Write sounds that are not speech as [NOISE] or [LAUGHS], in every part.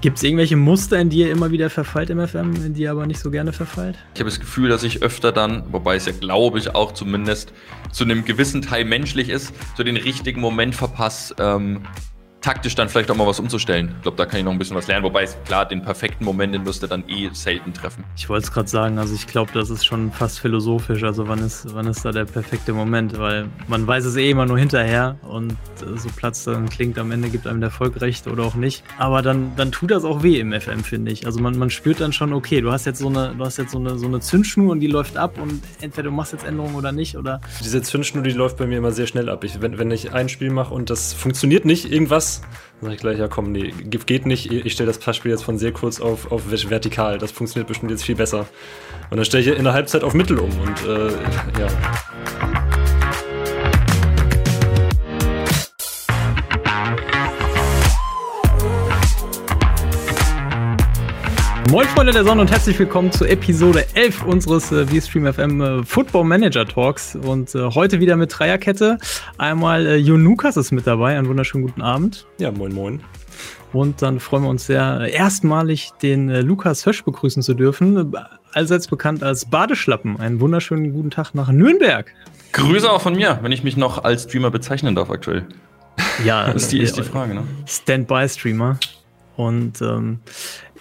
Gibt es irgendwelche Muster, in die ihr immer wieder verfallt im FM, in die ihr aber nicht so gerne verfallt? Ich habe das Gefühl, dass ich öfter dann, wobei es ja glaube ich auch zumindest zu einem gewissen Teil menschlich ist, so den richtigen Moment verpasse, ähm, taktisch dann vielleicht auch mal was umzustellen. Ich glaube, da kann ich noch ein bisschen was lernen. Wobei, klar, den perfekten Moment, den wirst du dann eh selten treffen. Ich wollte es gerade sagen, also ich glaube, das ist schon fast philosophisch. Also wann ist, wann ist da der perfekte Moment? Weil man weiß es eh immer nur hinterher und so Platz dann klingt, am Ende gibt einem der Erfolg recht oder auch nicht. Aber dann, dann tut das auch weh im FM, finde ich. Also man, man spürt dann schon, okay, du hast jetzt so eine, du hast jetzt so eine, so eine Zündschnur und die läuft ab und entweder du machst jetzt Änderungen oder nicht oder. Diese Zündschnur, die läuft bei mir immer sehr schnell ab. Ich, wenn, wenn ich ein Spiel mache und das funktioniert nicht, irgendwas sage ich gleich, ja komm, nee, geht nicht. Ich stelle das Passspiel jetzt von sehr kurz auf, auf vertikal. Das funktioniert bestimmt jetzt viel besser. Und dann stelle ich in der Halbzeit auf Mittel um und äh, ja. Moin Freunde der Sonne und herzlich willkommen zu Episode 11 unseres äh, VStream FM äh, Football Manager Talks und äh, heute wieder mit Dreierkette. Einmal äh, Jonukas ist mit dabei, einen wunderschönen guten Abend. Ja, moin moin. Und dann freuen wir uns sehr, äh, erstmalig den äh, Lukas Hösch begrüßen zu dürfen, allseits bekannt als Badeschlappen. Einen wunderschönen guten Tag nach Nürnberg. Grüße auch von mir, wenn ich mich noch als Streamer bezeichnen darf aktuell. Ja, das ist die, ist die Frage, ne? Standby-Streamer. Und ähm,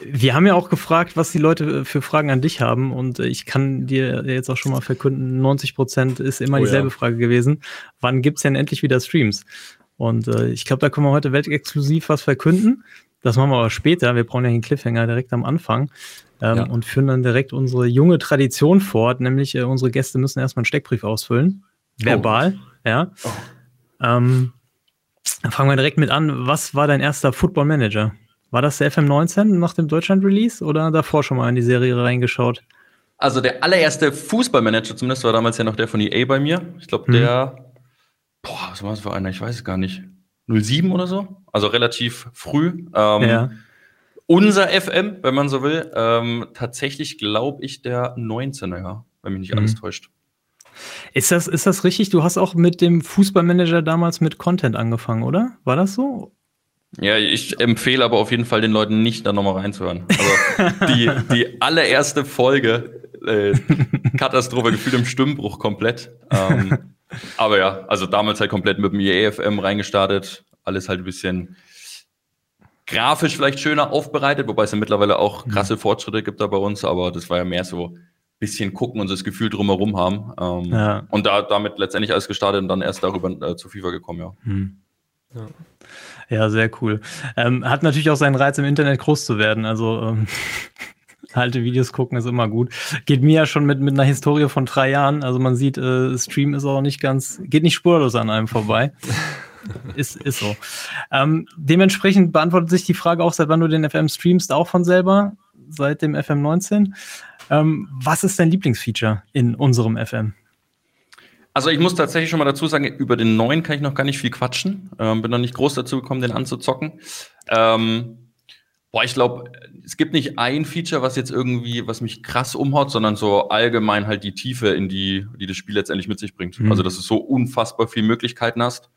wir haben ja auch gefragt, was die Leute für Fragen an dich haben. Und ich kann dir jetzt auch schon mal verkünden, 90 Prozent ist immer oh, dieselbe ja. Frage gewesen. Wann gibt's denn endlich wieder Streams? Und äh, ich glaube, da können wir heute weltexklusiv was verkünden. Das machen wir aber später. Wir brauchen ja den Cliffhanger direkt am Anfang ähm, ja. und führen dann direkt unsere junge Tradition fort, nämlich äh, unsere Gäste müssen erstmal einen Steckbrief ausfüllen. Verbal, oh. ja. Oh. Ähm, dann fangen wir direkt mit an. Was war dein erster Football Manager? War das der FM19 nach dem Deutschland-Release oder davor schon mal in die Serie reingeschaut? Also der allererste Fußballmanager zumindest war damals ja noch der von EA bei mir. Ich glaube, der, mhm. boah, was war das für einer? Ich weiß es gar nicht. 07 oder so? Also relativ früh. Ähm, ja. Unser FM, wenn man so will. Ähm, tatsächlich glaube ich der 19er, ja, wenn mich nicht mhm. alles täuscht. Ist das, ist das richtig? Du hast auch mit dem Fußballmanager damals mit Content angefangen, oder? War das so? Ja, ich empfehle aber auf jeden Fall den Leuten nicht da nochmal reinzuhören. Also die, die allererste Folge, äh, Katastrophe, gefühlt im Stimmbruch komplett. Ähm, aber ja, also damals halt komplett mit dem EFM reingestartet. Alles halt ein bisschen grafisch vielleicht schöner aufbereitet, wobei es ja mittlerweile auch mhm. krasse Fortschritte gibt da bei uns, aber das war ja mehr so ein bisschen gucken und so das Gefühl drumherum haben. Ähm, ja. Und da damit letztendlich alles gestartet und dann erst darüber äh, zu FIFA gekommen, ja. Mhm. ja. Ja, sehr cool. Ähm, hat natürlich auch seinen Reiz, im Internet groß zu werden. Also ähm, [LAUGHS] alte Videos gucken ist immer gut. Geht mir ja schon mit, mit einer Historie von drei Jahren. Also man sieht, äh, Stream ist auch nicht ganz, geht nicht spurlos an einem vorbei. [LAUGHS] ist, ist so. Ähm, dementsprechend beantwortet sich die Frage auch, seit wann du den FM streamst, auch von selber, seit dem FM 19. Ähm, was ist dein Lieblingsfeature in unserem FM? Also ich muss tatsächlich schon mal dazu sagen, über den neuen kann ich noch gar nicht viel quatschen. Ähm, bin noch nicht groß dazu gekommen, den anzuzocken. Ähm, boah, ich glaube, es gibt nicht ein Feature, was jetzt irgendwie, was mich krass umhaut, sondern so allgemein halt die Tiefe, in die, die das Spiel letztendlich mit sich bringt. Mhm. Also, dass du so unfassbar viele Möglichkeiten hast.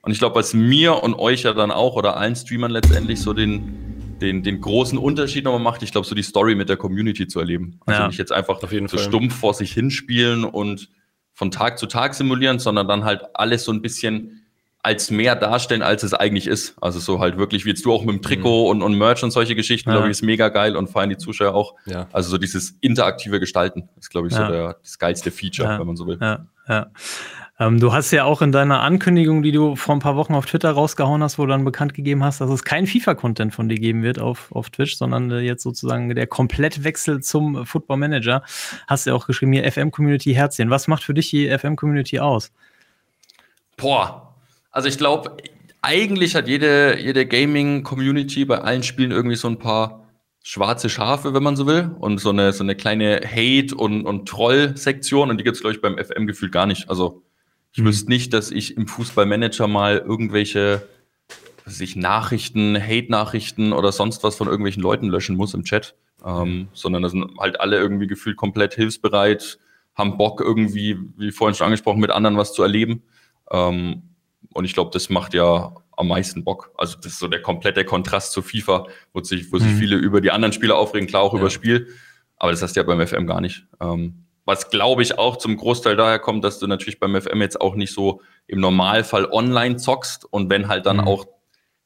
Und ich glaube, was mir und euch ja dann auch oder allen Streamern letztendlich so den, den, den großen Unterschied nochmal macht, ich glaube, so die Story mit der Community zu erleben. Also ja, nicht jetzt einfach so Fall. stumpf vor sich hinspielen und von Tag zu Tag simulieren, sondern dann halt alles so ein bisschen als mehr darstellen, als es eigentlich ist. Also so halt wirklich, wie jetzt du auch mit dem Trikot mhm. und, und Merch und solche Geschichten, ja. glaube ich, ist mega geil und feiern die Zuschauer auch. Ja. Also so dieses interaktive Gestalten ist, glaube ich, ja. so der, das geilste Feature, wenn man so will. Ja, ja. Ähm, du hast ja auch in deiner Ankündigung, die du vor ein paar Wochen auf Twitter rausgehauen hast, wo du dann bekannt gegeben hast, dass es kein FIFA-Content von dir geben wird auf, auf Twitch, sondern äh, jetzt sozusagen der Komplettwechsel zum Football Manager. Hast du ja auch geschrieben, hier FM-Community Herzchen. Was macht für dich die FM-Community aus? Boah, also ich glaube, eigentlich hat jede, jede Gaming-Community bei allen Spielen irgendwie so ein paar schwarze Schafe, wenn man so will, und so eine, so eine kleine Hate- und, und Troll-Sektion. Und die gibt es, glaube ich, beim FM-Gefühl gar nicht. Also ich wüsste nicht, dass ich im Fußballmanager mal irgendwelche was ich, Nachrichten, Hate-Nachrichten oder sonst was von irgendwelchen Leuten löschen muss im Chat. Ähm, sondern da sind halt alle irgendwie gefühlt komplett hilfsbereit, haben Bock irgendwie, wie vorhin schon angesprochen, mit anderen was zu erleben. Ähm, und ich glaube, das macht ja am meisten Bock. Also das ist so der komplette Kontrast zu FIFA, wo sich, wo sich mhm. viele über die anderen Spieler aufregen, klar auch ja. über das Spiel. Aber das hast du ja beim FM gar nicht. Ähm, was glaube ich auch zum Großteil daher kommt, dass du natürlich beim FM jetzt auch nicht so im Normalfall online zockst und wenn halt dann mhm. auch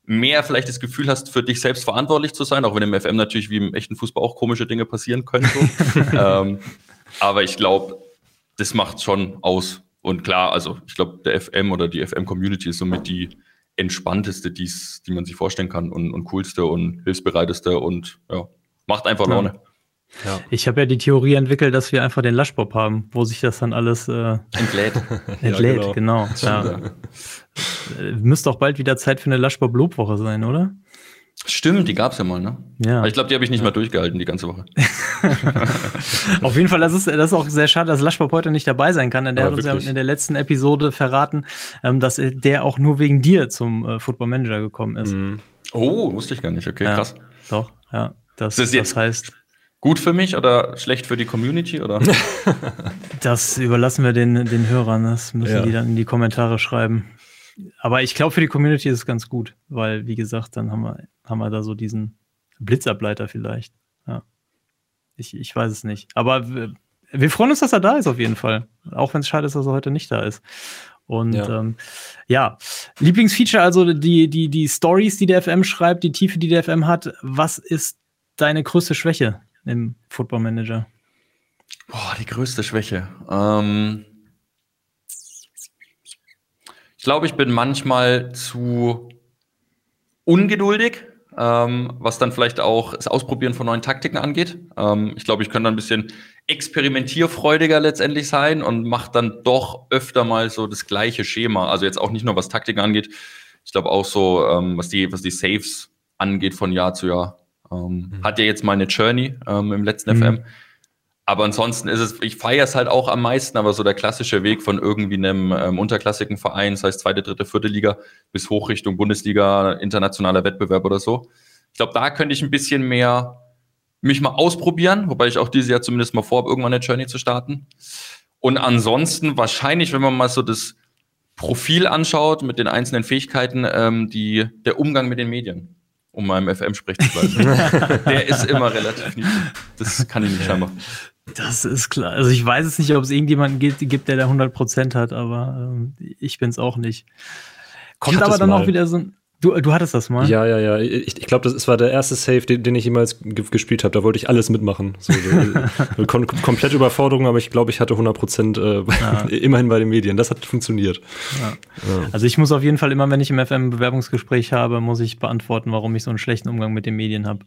mehr vielleicht das Gefühl hast, für dich selbst verantwortlich zu sein, auch wenn im FM natürlich wie im echten Fußball auch komische Dinge passieren können. So. [LAUGHS] ähm, aber ich glaube, das macht schon aus. Und klar, also ich glaube, der FM oder die FM-Community ist somit die entspannteste, die's, die man sich vorstellen kann und, und coolste und hilfsbereiteste und ja, macht einfach Laune. Ja. Ja. Ich habe ja die Theorie entwickelt, dass wir einfach den Lushbob haben, wo sich das dann alles äh, entlädt. [LAUGHS] entlädt, ja, genau. genau. [LAUGHS] Ja. Äh, müsste auch bald wieder Zeit für eine Lushbob-Lobwoche sein, oder? Stimmt, die gab es ja mal, ne? Ja. Aber ich glaube, die habe ich nicht ja. mal durchgehalten, die ganze Woche. [LAUGHS] Auf jeden Fall, das ist, das ist auch sehr schade, dass Lushbob heute nicht dabei sein kann, denn der Aber hat uns ja in der letzten Episode verraten, ähm, dass der auch nur wegen dir zum äh, Football Manager gekommen ist. Mhm. Oh, wusste ich gar nicht. Okay, krass. Doch, ja. Das, das, das heißt, Gut für mich oder schlecht für die Community oder? [LAUGHS] das überlassen wir den, den Hörern. Das müssen ja. die dann in die Kommentare schreiben. Aber ich glaube, für die Community ist es ganz gut, weil, wie gesagt, dann haben wir, haben wir da so diesen Blitzableiter vielleicht. Ja. Ich, ich weiß es nicht. Aber wir, wir freuen uns, dass er da ist, auf jeden Fall. Auch wenn es schade ist, dass er heute nicht da ist. Und ja. Ähm, ja, Lieblingsfeature, also die, die, die Stories, die der FM schreibt, die Tiefe, die der FM hat. Was ist deine größte Schwäche im Football Manager? Boah, die größte Schwäche. Ähm ich glaube, ich bin manchmal zu ungeduldig, ähm, was dann vielleicht auch das Ausprobieren von neuen Taktiken angeht. Ähm, ich glaube, ich könnte ein bisschen experimentierfreudiger letztendlich sein und mache dann doch öfter mal so das gleiche Schema. Also jetzt auch nicht nur was Taktiken angeht, ich glaube auch so, ähm, was die, was die Saves angeht von Jahr zu Jahr. Ähm, mhm. Hat ja jetzt mal eine Journey ähm, im letzten mhm. FM. Aber ansonsten ist es, ich feiere es halt auch am meisten, aber so der klassische Weg von irgendwie einem ähm, unterklassigen Verein, das heißt zweite, dritte, vierte Liga, bis hoch Richtung Bundesliga, internationaler Wettbewerb oder so. Ich glaube, da könnte ich ein bisschen mehr mich mal ausprobieren, wobei ich auch dieses Jahr zumindest mal vorhabe, irgendwann eine Journey zu starten. Und ansonsten wahrscheinlich, wenn man mal so das Profil anschaut mit den einzelnen Fähigkeiten, ähm, die, der Umgang mit den Medien um mal im FM sprechen zu bleiben. [LAUGHS] der ist immer relativ niedrig. Das kann ich nicht scheinbar. Das ist klar. Also ich weiß es nicht, ob es irgendjemanden gibt, gibt der da 100% hat, aber ähm, ich bin es auch nicht. Kommt aber dann mal. auch wieder so ein Du, du hattest das mal? Ja, ja, ja. Ich, ich glaube, das war der erste Save, den, den ich jemals gespielt habe. Da wollte ich alles mitmachen. So, so, [LAUGHS] kom komplette Überforderung, aber ich glaube, ich hatte 100 Prozent äh, ja. [LAUGHS] immerhin bei den Medien. Das hat funktioniert. Ja. Ja. Also ich muss auf jeden Fall immer, wenn ich im FM ein Bewerbungsgespräch habe, muss ich beantworten, warum ich so einen schlechten Umgang mit den Medien habe.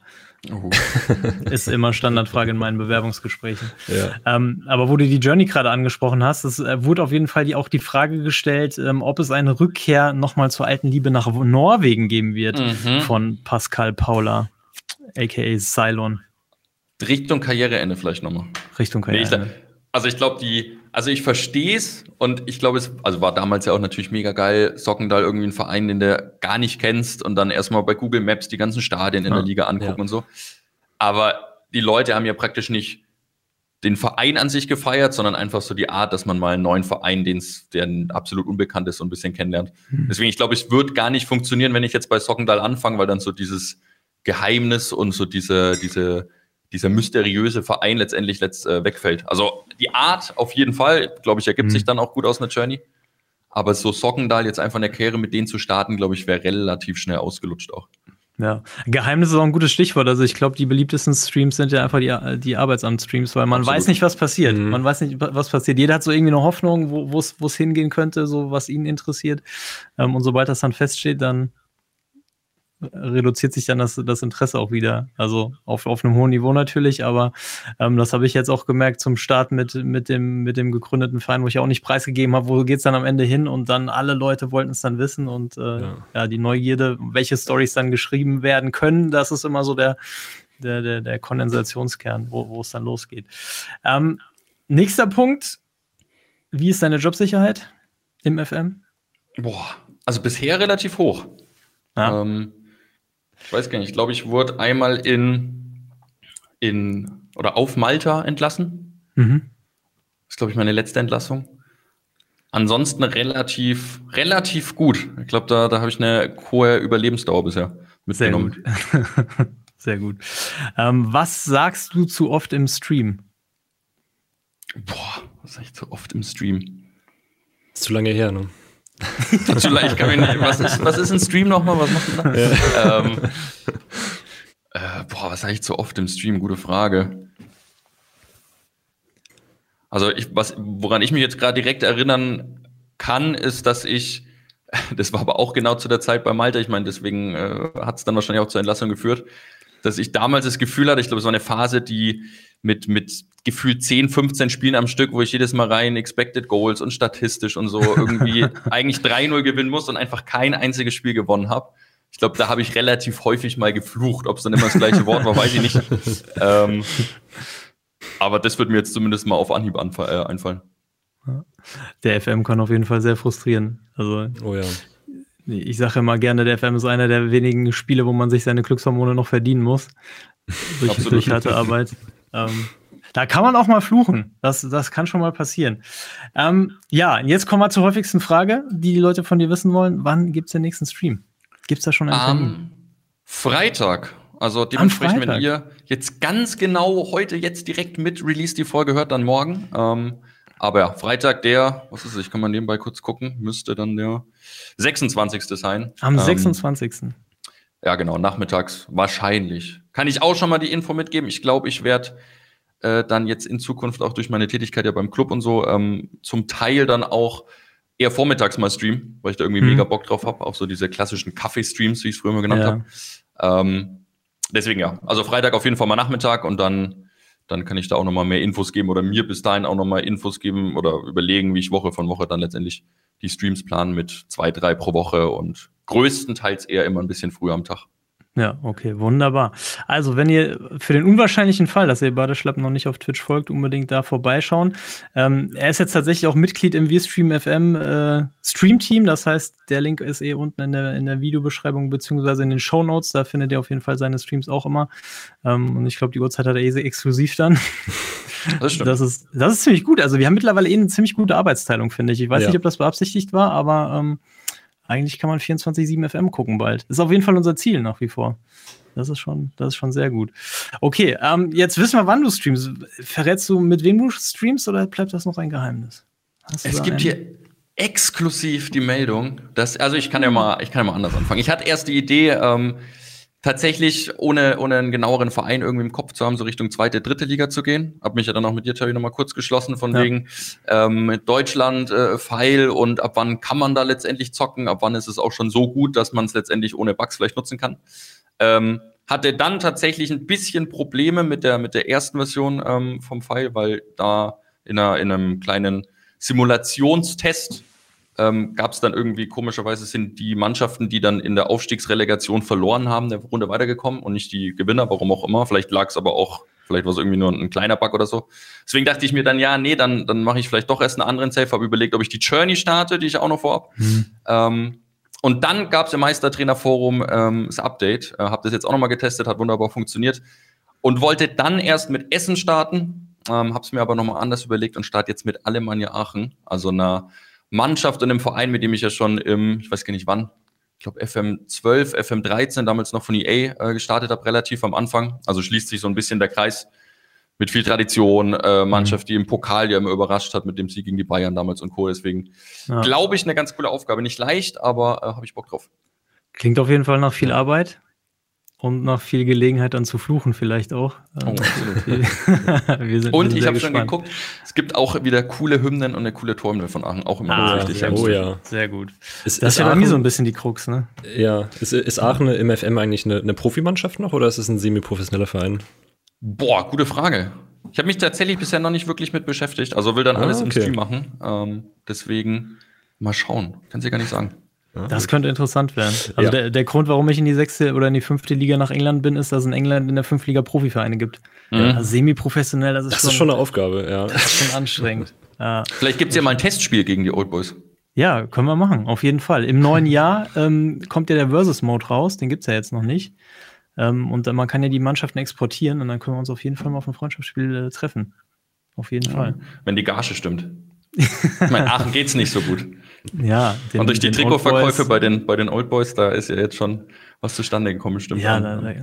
Oh. [LAUGHS] Ist immer Standardfrage in meinen Bewerbungsgesprächen. Ja. Ähm, aber wo du die Journey gerade angesprochen hast, es äh, wurde auf jeden Fall die, auch die Frage gestellt, ähm, ob es eine Rückkehr nochmal zur alten Liebe nach Norwegen geben wird mhm. von Pascal Paula, aka Cylon. Richtung Karriereende vielleicht nochmal. Richtung Karriereende. Also ich glaube, die, also ich verstehe es und ich glaube, es also war damals ja auch natürlich mega geil, Sockendal irgendwie ein Verein, den du gar nicht kennst und dann erstmal bei Google Maps die ganzen Stadien in ja, der Liga angucken ja. und so. Aber die Leute haben ja praktisch nicht den Verein an sich gefeiert, sondern einfach so die Art, dass man mal einen neuen Verein, den's, der absolut unbekannt ist, so ein bisschen kennenlernt. Mhm. Deswegen, ich glaube, es wird gar nicht funktionieren, wenn ich jetzt bei Sockendal anfange, weil dann so dieses Geheimnis und so diese, diese dieser mysteriöse Verein letztendlich letzt, äh, wegfällt. Also die Art auf jeden Fall, glaube ich, ergibt mhm. sich dann auch gut aus einer Journey. Aber so Sockendal jetzt einfach in der Karriere mit denen zu starten, glaube ich, wäre relativ schnell ausgelutscht auch. Ja, Geheimnis ist auch ein gutes Stichwort. Also ich glaube, die beliebtesten Streams sind ja einfach die, die Arbeitsamt-Streams, weil man Absolut. weiß nicht, was passiert. Mhm. Man weiß nicht, was passiert. Jeder hat so irgendwie eine Hoffnung, wo es hingehen könnte, so was ihn interessiert. Ähm, und sobald das dann feststeht, dann reduziert sich dann das, das Interesse auch wieder. Also auf, auf einem hohen Niveau natürlich, aber ähm, das habe ich jetzt auch gemerkt zum Start mit, mit, dem, mit dem gegründeten Verein, wo ich auch nicht preisgegeben habe, wo geht es dann am Ende hin und dann alle Leute wollten es dann wissen und äh, ja. ja. die Neugierde, welche Stories dann geschrieben werden können, das ist immer so der, der, der, der Kondensationskern, wo, wo es dann losgeht. Ähm, nächster Punkt, wie ist deine Jobsicherheit im FM? Boah, also bisher relativ hoch. Ja. Ähm, ich weiß gar nicht, ich glaube, ich wurde einmal in, in oder auf Malta entlassen. Mhm. Das ist, glaube ich, meine letzte Entlassung. ansonsten relativ, relativ gut. Ich glaube, da, da habe ich eine hohe Überlebensdauer bisher mitgenommen. Sehr gut. [LAUGHS] Sehr gut. Ähm, was sagst du zu oft im Stream? Boah, was sag ich zu oft im Stream? Ist zu lange her, ne? [LAUGHS] leicht kann ich nicht. Was ist, was ist ein Stream nochmal? Was macht man da? Ähm, äh, boah, was sag ich zu oft im Stream? Gute Frage. Also ich, was, woran ich mich jetzt gerade direkt erinnern kann, ist, dass ich, [LAUGHS] das war aber auch genau zu der Zeit bei Malta, ich meine, deswegen äh, hat es dann wahrscheinlich auch zur Entlassung geführt, dass ich damals das Gefühl hatte, ich glaube, es war eine Phase, die mit, mit gefühlt 10, 15 Spielen am Stück, wo ich jedes Mal rein Expected Goals und statistisch und so irgendwie [LAUGHS] eigentlich 3-0 gewinnen muss und einfach kein einziges Spiel gewonnen habe. Ich glaube, da habe ich relativ häufig mal geflucht. Ob es dann immer das gleiche Wort war, weiß ich nicht. [LAUGHS] ähm, aber das wird mir jetzt zumindest mal auf Anhieb äh, einfallen. Der FM kann auf jeden Fall sehr frustrieren. Also, oh ja. Ich sage immer gerne, der FM ist einer der wenigen Spiele, wo man sich seine Glückshormone noch verdienen muss. durch, durch harte Arbeit. [LAUGHS] ähm, da kann man auch mal fluchen. Das, das kann schon mal passieren. Ähm, ja, jetzt kommen wir zur häufigsten Frage, die die Leute von dir wissen wollen. Wann gibt es den nächsten Stream? Gibt es da schon einen Termin? Freitag. Also dementsprechend, wenn ihr jetzt ganz genau heute jetzt direkt mit Release die Folge hört, dann morgen. Ähm, aber ja, Freitag der, was ist es, ich kann mal nebenbei kurz gucken, müsste dann der 26. sein. Am 26. Ähm, ja, genau, nachmittags wahrscheinlich. Kann ich auch schon mal die Info mitgeben. Ich glaube, ich werde äh, dann jetzt in Zukunft auch durch meine Tätigkeit ja beim Club und so ähm, zum Teil dann auch eher vormittags mal streamen, weil ich da irgendwie mhm. mega Bock drauf habe. Auch so diese klassischen Kaffee-Streams, wie ich es früher immer genannt ja. habe. Ähm, deswegen ja. Also Freitag auf jeden Fall mal Nachmittag und dann, dann kann ich da auch nochmal mehr Infos geben oder mir bis dahin auch nochmal Infos geben oder überlegen, wie ich Woche von Woche dann letztendlich die Streams planen mit zwei, drei pro Woche und größtenteils eher immer ein bisschen früher am Tag. Ja, okay, wunderbar. Also, wenn ihr für den unwahrscheinlichen Fall, dass ihr Badeschlapp noch nicht auf Twitch folgt, unbedingt da vorbeischauen. Ähm, er ist jetzt tatsächlich auch Mitglied im WeStream FM äh, Stream Team. Das heißt, der Link ist eh unten in der, in der Videobeschreibung beziehungsweise in den Show Notes. Da findet ihr auf jeden Fall seine Streams auch immer. Ähm, und ich glaube, die Uhrzeit hat er eh sehr exklusiv dann. [LAUGHS] Das stimmt. Das ist, das ist ziemlich gut. Also, wir haben mittlerweile eh eine ziemlich gute Arbeitsteilung, finde ich. Ich weiß ja. nicht, ob das beabsichtigt war, aber ähm, eigentlich kann man 24-7 FM gucken bald. Ist auf jeden Fall unser Ziel nach wie vor. Das ist schon, das ist schon sehr gut. Okay, ähm, jetzt wissen wir, wann du streamst. Verrätst du, mit wem du streamst oder bleibt das noch ein Geheimnis? Es gibt hier exklusiv die Meldung, dass, also ich kann ja mal, ich kann ja mal anders anfangen. Ich hatte erst die Idee, ähm, tatsächlich, ohne, ohne einen genaueren Verein irgendwie im Kopf zu haben, so Richtung zweite, dritte Liga zu gehen. Hab mich ja dann auch mit dir, Terry, nochmal kurz geschlossen, von ja. wegen ähm, Deutschland, äh, Pfeil und ab wann kann man da letztendlich zocken, ab wann ist es auch schon so gut, dass man es letztendlich ohne Bugs vielleicht nutzen kann. Ähm, hatte dann tatsächlich ein bisschen Probleme mit der, mit der ersten Version ähm, vom Pfeil, weil da in, einer, in einem kleinen Simulationstest ähm, gab es dann irgendwie, komischerweise sind die Mannschaften, die dann in der Aufstiegsrelegation verloren haben, der Runde weitergekommen und nicht die Gewinner, warum auch immer. Vielleicht lag es aber auch, vielleicht war es irgendwie nur ein kleiner Bug oder so. Deswegen dachte ich mir dann, ja, nee, dann, dann mache ich vielleicht doch erst einen anderen Safe, habe überlegt, ob ich die Journey starte, die ich auch noch vorhab. Mhm. Ähm, und dann gab es im Meistertrainerforum ähm, das Update. Äh, habe das jetzt auch nochmal getestet, hat wunderbar funktioniert. Und wollte dann erst mit Essen starten, ähm, habe es mir aber nochmal anders überlegt und starte jetzt mit Alemannia Aachen, also einer Mannschaft und einem Verein, mit dem ich ja schon im, ich weiß gar nicht wann, ich glaube FM12, FM13 damals noch von EA äh, gestartet habe, relativ am Anfang. Also schließt sich so ein bisschen der Kreis mit viel Tradition, äh, Mannschaft, die im Pokal ja immer überrascht hat mit dem Sieg gegen die Bayern damals und Co. Deswegen ja. glaube ich eine ganz coole Aufgabe. Nicht leicht, aber äh, habe ich Bock drauf. Klingt auf jeden Fall nach viel Arbeit. Und noch viel Gelegenheit dann zu fluchen vielleicht auch. Oh, [LAUGHS] sind, und ich habe schon geguckt, es gibt auch wieder coole Hymnen und eine coole Torhymne von Aachen, auch immer ah, richtig. Oh ja. Sehr gut. Ist, das ist ja bei mir so ein bisschen die Krux, ne? Ja. Ist, ist Aachen im FM eigentlich eine, eine Profimannschaft noch oder ist es ein semi-professioneller Verein? Boah, gute Frage. Ich habe mich tatsächlich bisher noch nicht wirklich mit beschäftigt. Also will dann alles ah, okay. im Stream machen. Ähm, deswegen mal schauen. Kann sie gar nicht sagen. Das könnte interessant werden. Also ja. der, der Grund, warum ich in die sechste oder in die fünfte Liga nach England bin, ist, dass es in England in der fünf Liga Profivereine gibt. Mhm. Also semi-professionell, das ist, das schon, ist schon eine Aufgabe, ja. [LAUGHS] Das ist schon anstrengend. [LAUGHS] ja. Vielleicht gibt es ja mal ein Testspiel gegen die Old Boys. Ja, können wir machen, auf jeden Fall. Im neuen Jahr ähm, kommt ja der Versus-Mode raus, den gibt es ja jetzt noch nicht. Ähm, und man kann ja die Mannschaften exportieren und dann können wir uns auf jeden Fall mal auf ein Freundschaftsspiel äh, treffen. Auf jeden ja. Fall. Wenn die Gage stimmt. ich meine, Aachen geht's nicht so gut. Ja. Den, Und durch die Trikotverkäufe bei den, bei den Old Boys, da ist ja jetzt schon was zustande gekommen, stimmt. Ja, da, da,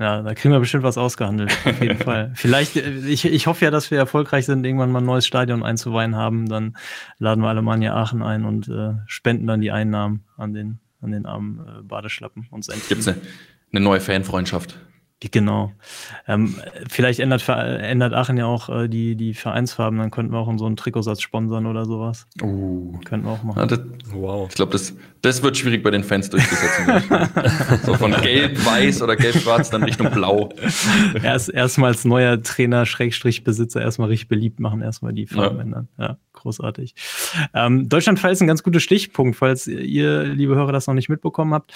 ja, da kriegen wir bestimmt was ausgehandelt, auf jeden [LAUGHS] Fall. Vielleicht, äh, ich, ich hoffe ja, dass wir erfolgreich sind, irgendwann mal ein neues Stadion einzuweihen haben. Dann laden wir Alemannia Aachen ein und äh, spenden dann die Einnahmen an den, an den armen äh, Badeschlappen. Gibt es eine, eine neue Fanfreundschaft? Genau. Ähm, vielleicht ändert, ändert Aachen ja auch äh, die, die Vereinsfarben, dann könnten wir auch in so einen Trikotsatz sponsern oder sowas. Uh. Könnten wir auch machen. Ja, das, wow. Ich glaube, das, das wird schwierig bei den Fans durchzusetzen. [LAUGHS] so von gelb, weiß oder gelb-schwarz dann Richtung blau. Erst, erstmals neuer Trainer, Schrägstrich Besitzer, erstmal richtig beliebt machen, erstmal die Farben ja. ändern. Ja, großartig. Ähm, Deutschlandfall ist ein ganz guter Stichpunkt, falls ihr, liebe Hörer, das noch nicht mitbekommen habt.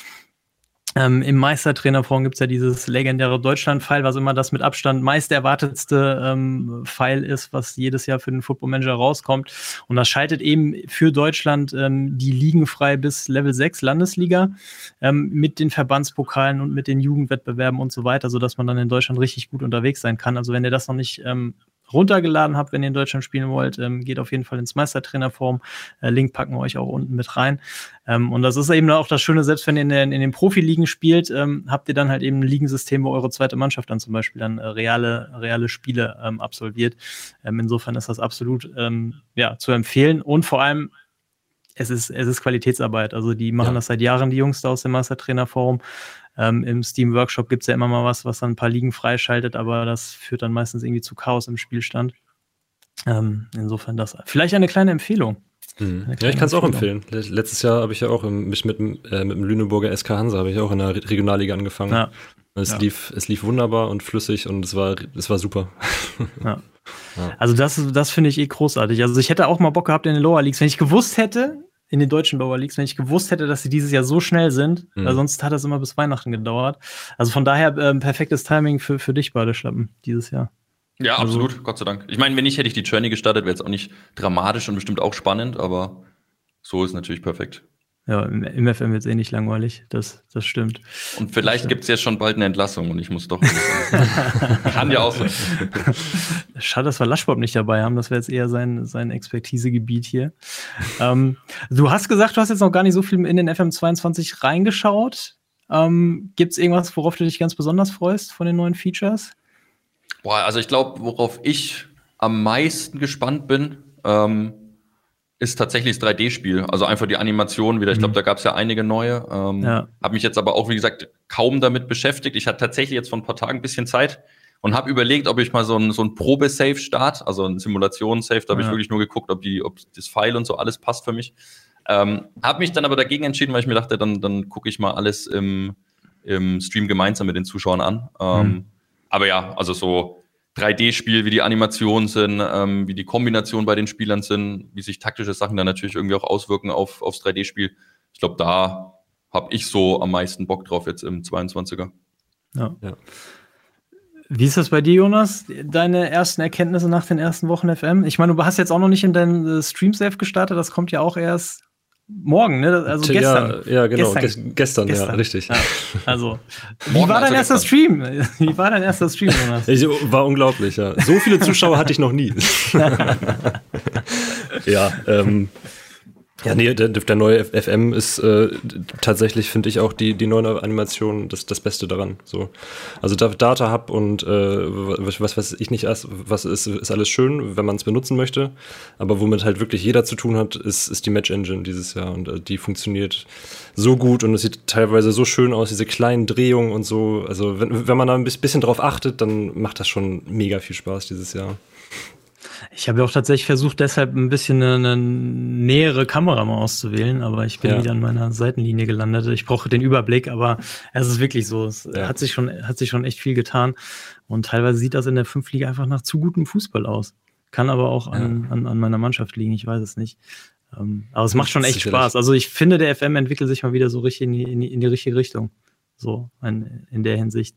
Ähm, Im Meistertrainerforum gibt es ja dieses legendäre Deutschland-Pfeil, was immer das mit Abstand meist erwartetste ähm, Pfeil ist, was jedes Jahr für den Football Manager rauskommt. Und das schaltet eben für Deutschland ähm, die Ligen frei bis Level 6 Landesliga ähm, mit den Verbandspokalen und mit den Jugendwettbewerben und so weiter, sodass man dann in Deutschland richtig gut unterwegs sein kann. Also wenn ihr das noch nicht ähm, runtergeladen habt, wenn ihr in Deutschland spielen wollt, ähm, geht auf jeden Fall ins Meistertrainerform. Äh, Link packen wir euch auch unten mit rein. Ähm, und das ist eben auch das Schöne, selbst wenn ihr in den, in den Profiligen spielt, ähm, habt ihr dann halt eben ein Ligensystem, wo eure zweite Mannschaft dann zum Beispiel dann äh, reale, reale Spiele ähm, absolviert. Ähm, insofern ist das absolut ähm, ja, zu empfehlen und vor allem es ist, es ist Qualitätsarbeit. Also die machen ja. das seit Jahren, die Jungs da aus dem Mastertrainerforum. Ähm, Im Steam Workshop gibt es ja immer mal was, was dann ein paar Ligen freischaltet, aber das führt dann meistens irgendwie zu Chaos im Spielstand. Ähm, insofern das. Vielleicht eine kleine Empfehlung. Mhm. Ja, ich kann es auch empfehlen. Letztes Jahr habe ich ja auch mich mit, äh, mit dem Lüneburger SK Hansa habe ich auch in der Regionalliga angefangen. Ja. Es, ja. lief, es lief wunderbar und flüssig und es war, es war super. Ja. [LAUGHS] ja. Also das, das finde ich eh großartig. Also ich hätte auch mal Bock gehabt in den Lower Leagues. Wenn ich gewusst hätte, in den deutschen Lower Leagues, wenn ich gewusst hätte, dass sie dieses Jahr so schnell sind, mhm. weil sonst hat das immer bis Weihnachten gedauert. Also von daher ähm, perfektes Timing für, für dich, Badeschlappen, dieses Jahr. Ja, also, absolut, Gott sei Dank. Ich meine, wenn nicht, hätte ich die Journey gestartet, wäre jetzt auch nicht dramatisch und bestimmt auch spannend, aber so ist natürlich perfekt. Ja, im, im FM wird es eh nicht langweilig, das, das stimmt. Und vielleicht gibt es jetzt schon bald eine Entlassung und ich muss doch. [LAUGHS] Kann ja auch sein. Schade, dass wir Laschbob nicht dabei haben, das wäre jetzt eher sein, sein Expertisegebiet hier. ähm, du hast gesagt, du hast jetzt noch gar nicht so viel in den FM22 reingeschaut. Ähm, gibt es irgendwas, worauf du dich ganz besonders freust von den neuen Features? Boah, also ich glaube, worauf ich am meisten gespannt bin, ähm, ist tatsächlich das 3D-Spiel. Also einfach die Animation wieder. Ich glaube, mhm. da gab es ja einige neue. Ähm, ja. Habe mich jetzt aber auch, wie gesagt, kaum damit beschäftigt. Ich hatte tatsächlich jetzt vor ein paar Tagen ein bisschen Zeit und habe überlegt, ob ich mal so ein, so ein Probe-Save start, also ein Simulations-Save. Da habe ja. ich wirklich nur geguckt, ob, die, ob das File und so alles passt für mich. Ähm, habe mich dann aber dagegen entschieden, weil ich mir dachte, dann, dann gucke ich mal alles im, im Stream gemeinsam mit den Zuschauern an. Ähm, mhm. Aber ja, also so 3D-Spiel, wie die Animationen sind, ähm, wie die Kombinationen bei den Spielern sind, wie sich taktische Sachen dann natürlich irgendwie auch auswirken auf, aufs 3D-Spiel. Ich glaube, da habe ich so am meisten Bock drauf jetzt im 22er. Ja. ja. Wie ist das bei dir, Jonas? Deine ersten Erkenntnisse nach den ersten Wochen FM? Ich meine, du hast jetzt auch noch nicht in deinen äh, Stream-Safe gestartet, das kommt ja auch erst Morgen, ne? Also gestern. Ja, ja genau, gestern, gestern, gestern. ja, richtig. Ja, also, [LAUGHS] wie war dein erster Stream? [LAUGHS] Wie war dein erster Stream, Jonas? Ich, war unglaublich, ja. So viele Zuschauer hatte ich noch nie. [LAUGHS] ja, ähm, ja, nee, der, der neue FM ist äh, tatsächlich, finde ich, auch die, die neue Animation das, das Beste daran. So. Also Data Hub und äh, was, was weiß ich nicht, was ist, ist alles schön, wenn man es benutzen möchte. Aber womit halt wirklich jeder zu tun hat, ist, ist die Match Engine dieses Jahr. Und äh, die funktioniert so gut und es sieht teilweise so schön aus, diese kleinen Drehungen und so. Also wenn, wenn man da ein bisschen drauf achtet, dann macht das schon mega viel Spaß dieses Jahr. Ich habe ja auch tatsächlich versucht, deshalb ein bisschen eine, eine nähere Kamera mal auszuwählen, aber ich bin ja. wieder an meiner Seitenlinie gelandet. Ich brauche den Überblick, aber es ist wirklich so. Es ja. hat sich schon, hat sich schon echt viel getan. Und teilweise sieht das in der Fünfliga einfach nach zu gutem Fußball aus. Kann aber auch an, ja. an, an meiner Mannschaft liegen, ich weiß es nicht. Ähm, aber es macht schon echt Spaß. Also ich finde, der FM entwickelt sich mal wieder so richtig in die, in die, in die richtige Richtung. So in, in der Hinsicht.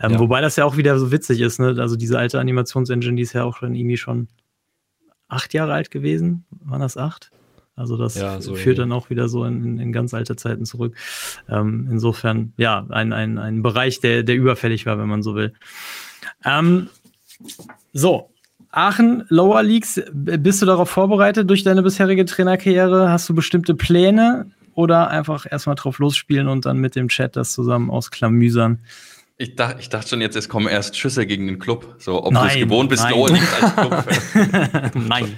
Ähm, ja. Wobei das ja auch wieder so witzig ist, ne? Also diese alte Animationsengine, die ist ja auch schon irgendwie schon acht Jahre alt gewesen. Waren das acht? Also das ja, so führt dann auch wieder so in, in ganz alte Zeiten zurück. Ähm, insofern, ja, ein, ein, ein Bereich, der, der überfällig war, wenn man so will. Ähm, so, Aachen, Lower Leagues, bist du darauf vorbereitet durch deine bisherige Trainerkarriere? Hast du bestimmte Pläne oder einfach erstmal drauf losspielen und dann mit dem Chat das zusammen ausklamüsern? Ich dachte, ich dachte schon jetzt, es kommen erst Schüsse gegen den Club. So, ob du es gewohnt bist, Leagues als Club. nein.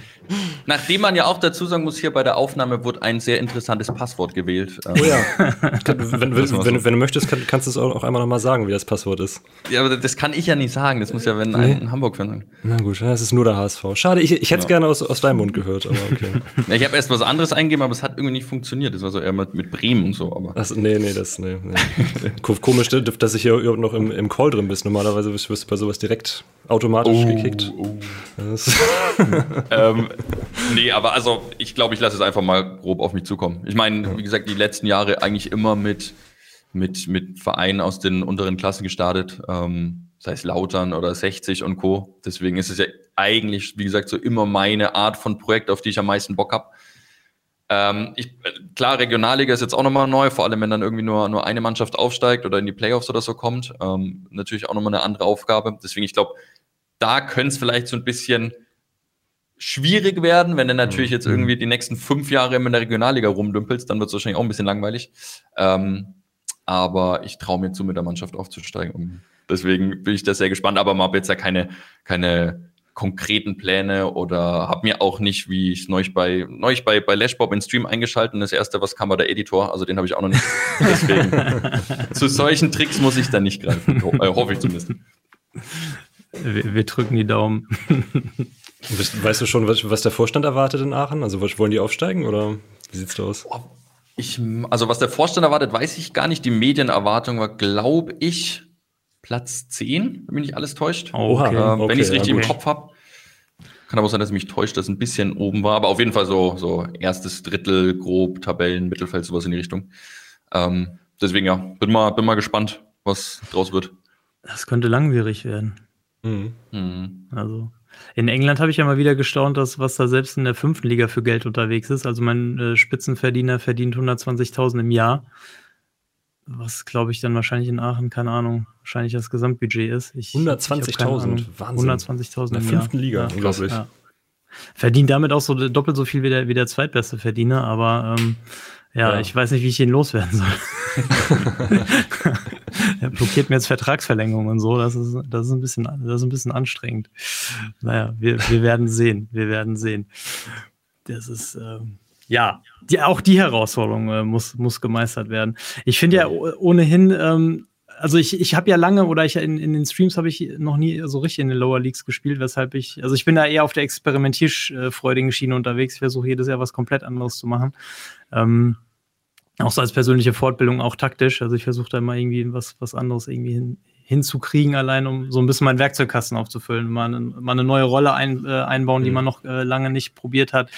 Nachdem man ja auch dazu sagen muss, hier bei der Aufnahme wurde ein sehr interessantes Passwort gewählt. Oh ja. [LAUGHS] wenn, wenn, wenn, so. wenn, du möchtest, kann, kannst du es auch einmal nochmal sagen, wie das Passwort ist. Ja, aber das kann ich ja nicht sagen. Das muss ja, wenn nee. ein Hamburg-Fan sagen. Na gut, das ist nur der HSV. Schade, ich, ich hätte es ja. gerne aus, aus deinem Mund gehört, aber okay. [LAUGHS] ich habe erst was anderes eingegeben, aber es hat irgendwie nicht funktioniert. Das war so eher mit, mit Bremen und so. Aber. Ach, nee, nee, das, nee. nee. [LAUGHS] Komisch, dass ich hier noch im, im Call drin bist. Normalerweise wirst du bei sowas direkt automatisch oh, gekickt. Oh. ähm, nee, aber also ich glaube, ich lasse es einfach mal grob auf mich zukommen. Ich meine, wie gesagt, die letzten Jahre eigentlich immer mit, mit, mit Vereinen aus den unteren Klassen gestartet. Ähm, sei es Lautern oder 60 und Co. Deswegen ist es ja eigentlich, wie gesagt, so immer meine Art von Projekt, auf die ich am meisten Bock habe. Ähm, ich, klar, Regionalliga ist jetzt auch nochmal neu, vor allem wenn dann irgendwie nur, nur eine Mannschaft aufsteigt oder in die Playoffs oder so kommt. Ähm, natürlich auch nochmal eine andere Aufgabe. Deswegen, ich glaube, da könnte es vielleicht so ein bisschen schwierig werden, wenn du natürlich jetzt mhm. irgendwie die nächsten fünf Jahre in der Regionalliga rumdümpelst, dann wird es wahrscheinlich auch ein bisschen langweilig. Ähm, aber ich traue mir zu, mit der Mannschaft aufzusteigen. deswegen bin ich da sehr gespannt, aber man habe jetzt ja keine, keine konkreten Pläne oder habe mir auch nicht, wie ich neulich bei, neulich bei, bei Lashbob in Stream eingeschaltet und das erste, was kam, war der Editor, also den habe ich auch noch nicht. [LAUGHS] Deswegen, zu solchen Tricks muss ich dann nicht greifen, ho äh, hoffe ich zumindest. Wir, wir drücken die Daumen. Weißt du schon, was, was, der Vorstand erwartet in Aachen? Also wollen die aufsteigen oder wie sieht's da aus? Ich, also was der Vorstand erwartet, weiß ich gar nicht. Die Medienerwartung war, glaube ich, Platz 10, wenn mich nicht alles täuscht. Oh, okay. äh, wenn ich es richtig okay. im Kopf habe. Kann aber sein, dass es mich täuscht, dass es ein bisschen oben war, aber auf jeden Fall so, so erstes Drittel, grob, Tabellen, Mittelfeld, sowas in die Richtung. Ähm, deswegen ja, bin mal, bin mal gespannt, was draus wird. Das könnte langwierig werden. Mhm. Mhm. Also in England habe ich ja mal wieder gestaunt, dass was da selbst in der fünften Liga für Geld unterwegs ist. Also mein äh, Spitzenverdiener verdient 120.000 im Jahr. Was glaube ich dann wahrscheinlich in Aachen, keine Ahnung, wahrscheinlich das Gesamtbudget ist. 120.000, Wahnsinn. 120.000 in der fünften Liga, ja, unglaublich. Ja. Verdient damit auch so doppelt so viel wie der, wie der zweitbeste Verdiener, aber ähm, ja, ja, ich weiß nicht, wie ich ihn loswerden soll. [LAUGHS] er blockiert mir jetzt Vertragsverlängerung und so. Das ist, das ist ein bisschen, das ist ein bisschen anstrengend. Naja, wir, wir werden sehen. Wir werden sehen. Das ist, ähm, ja, die, auch die Herausforderung äh, muss, muss gemeistert werden. Ich finde ja ohnehin, ähm, also ich, ich habe ja lange oder ich in, in den Streams habe ich noch nie so richtig in den Lower Leagues gespielt, weshalb ich, also ich bin da eher auf der experimentierfreudigen Schiene unterwegs. Ich versuche jedes Jahr was komplett anderes zu machen. Ähm, auch so als persönliche Fortbildung, auch taktisch. Also ich versuche da immer irgendwie was, was anderes irgendwie hin, hinzukriegen, allein um so ein bisschen meinen Werkzeugkasten aufzufüllen, mal eine, mal eine neue Rolle ein, äh, einbauen, mhm. die man noch äh, lange nicht probiert hat.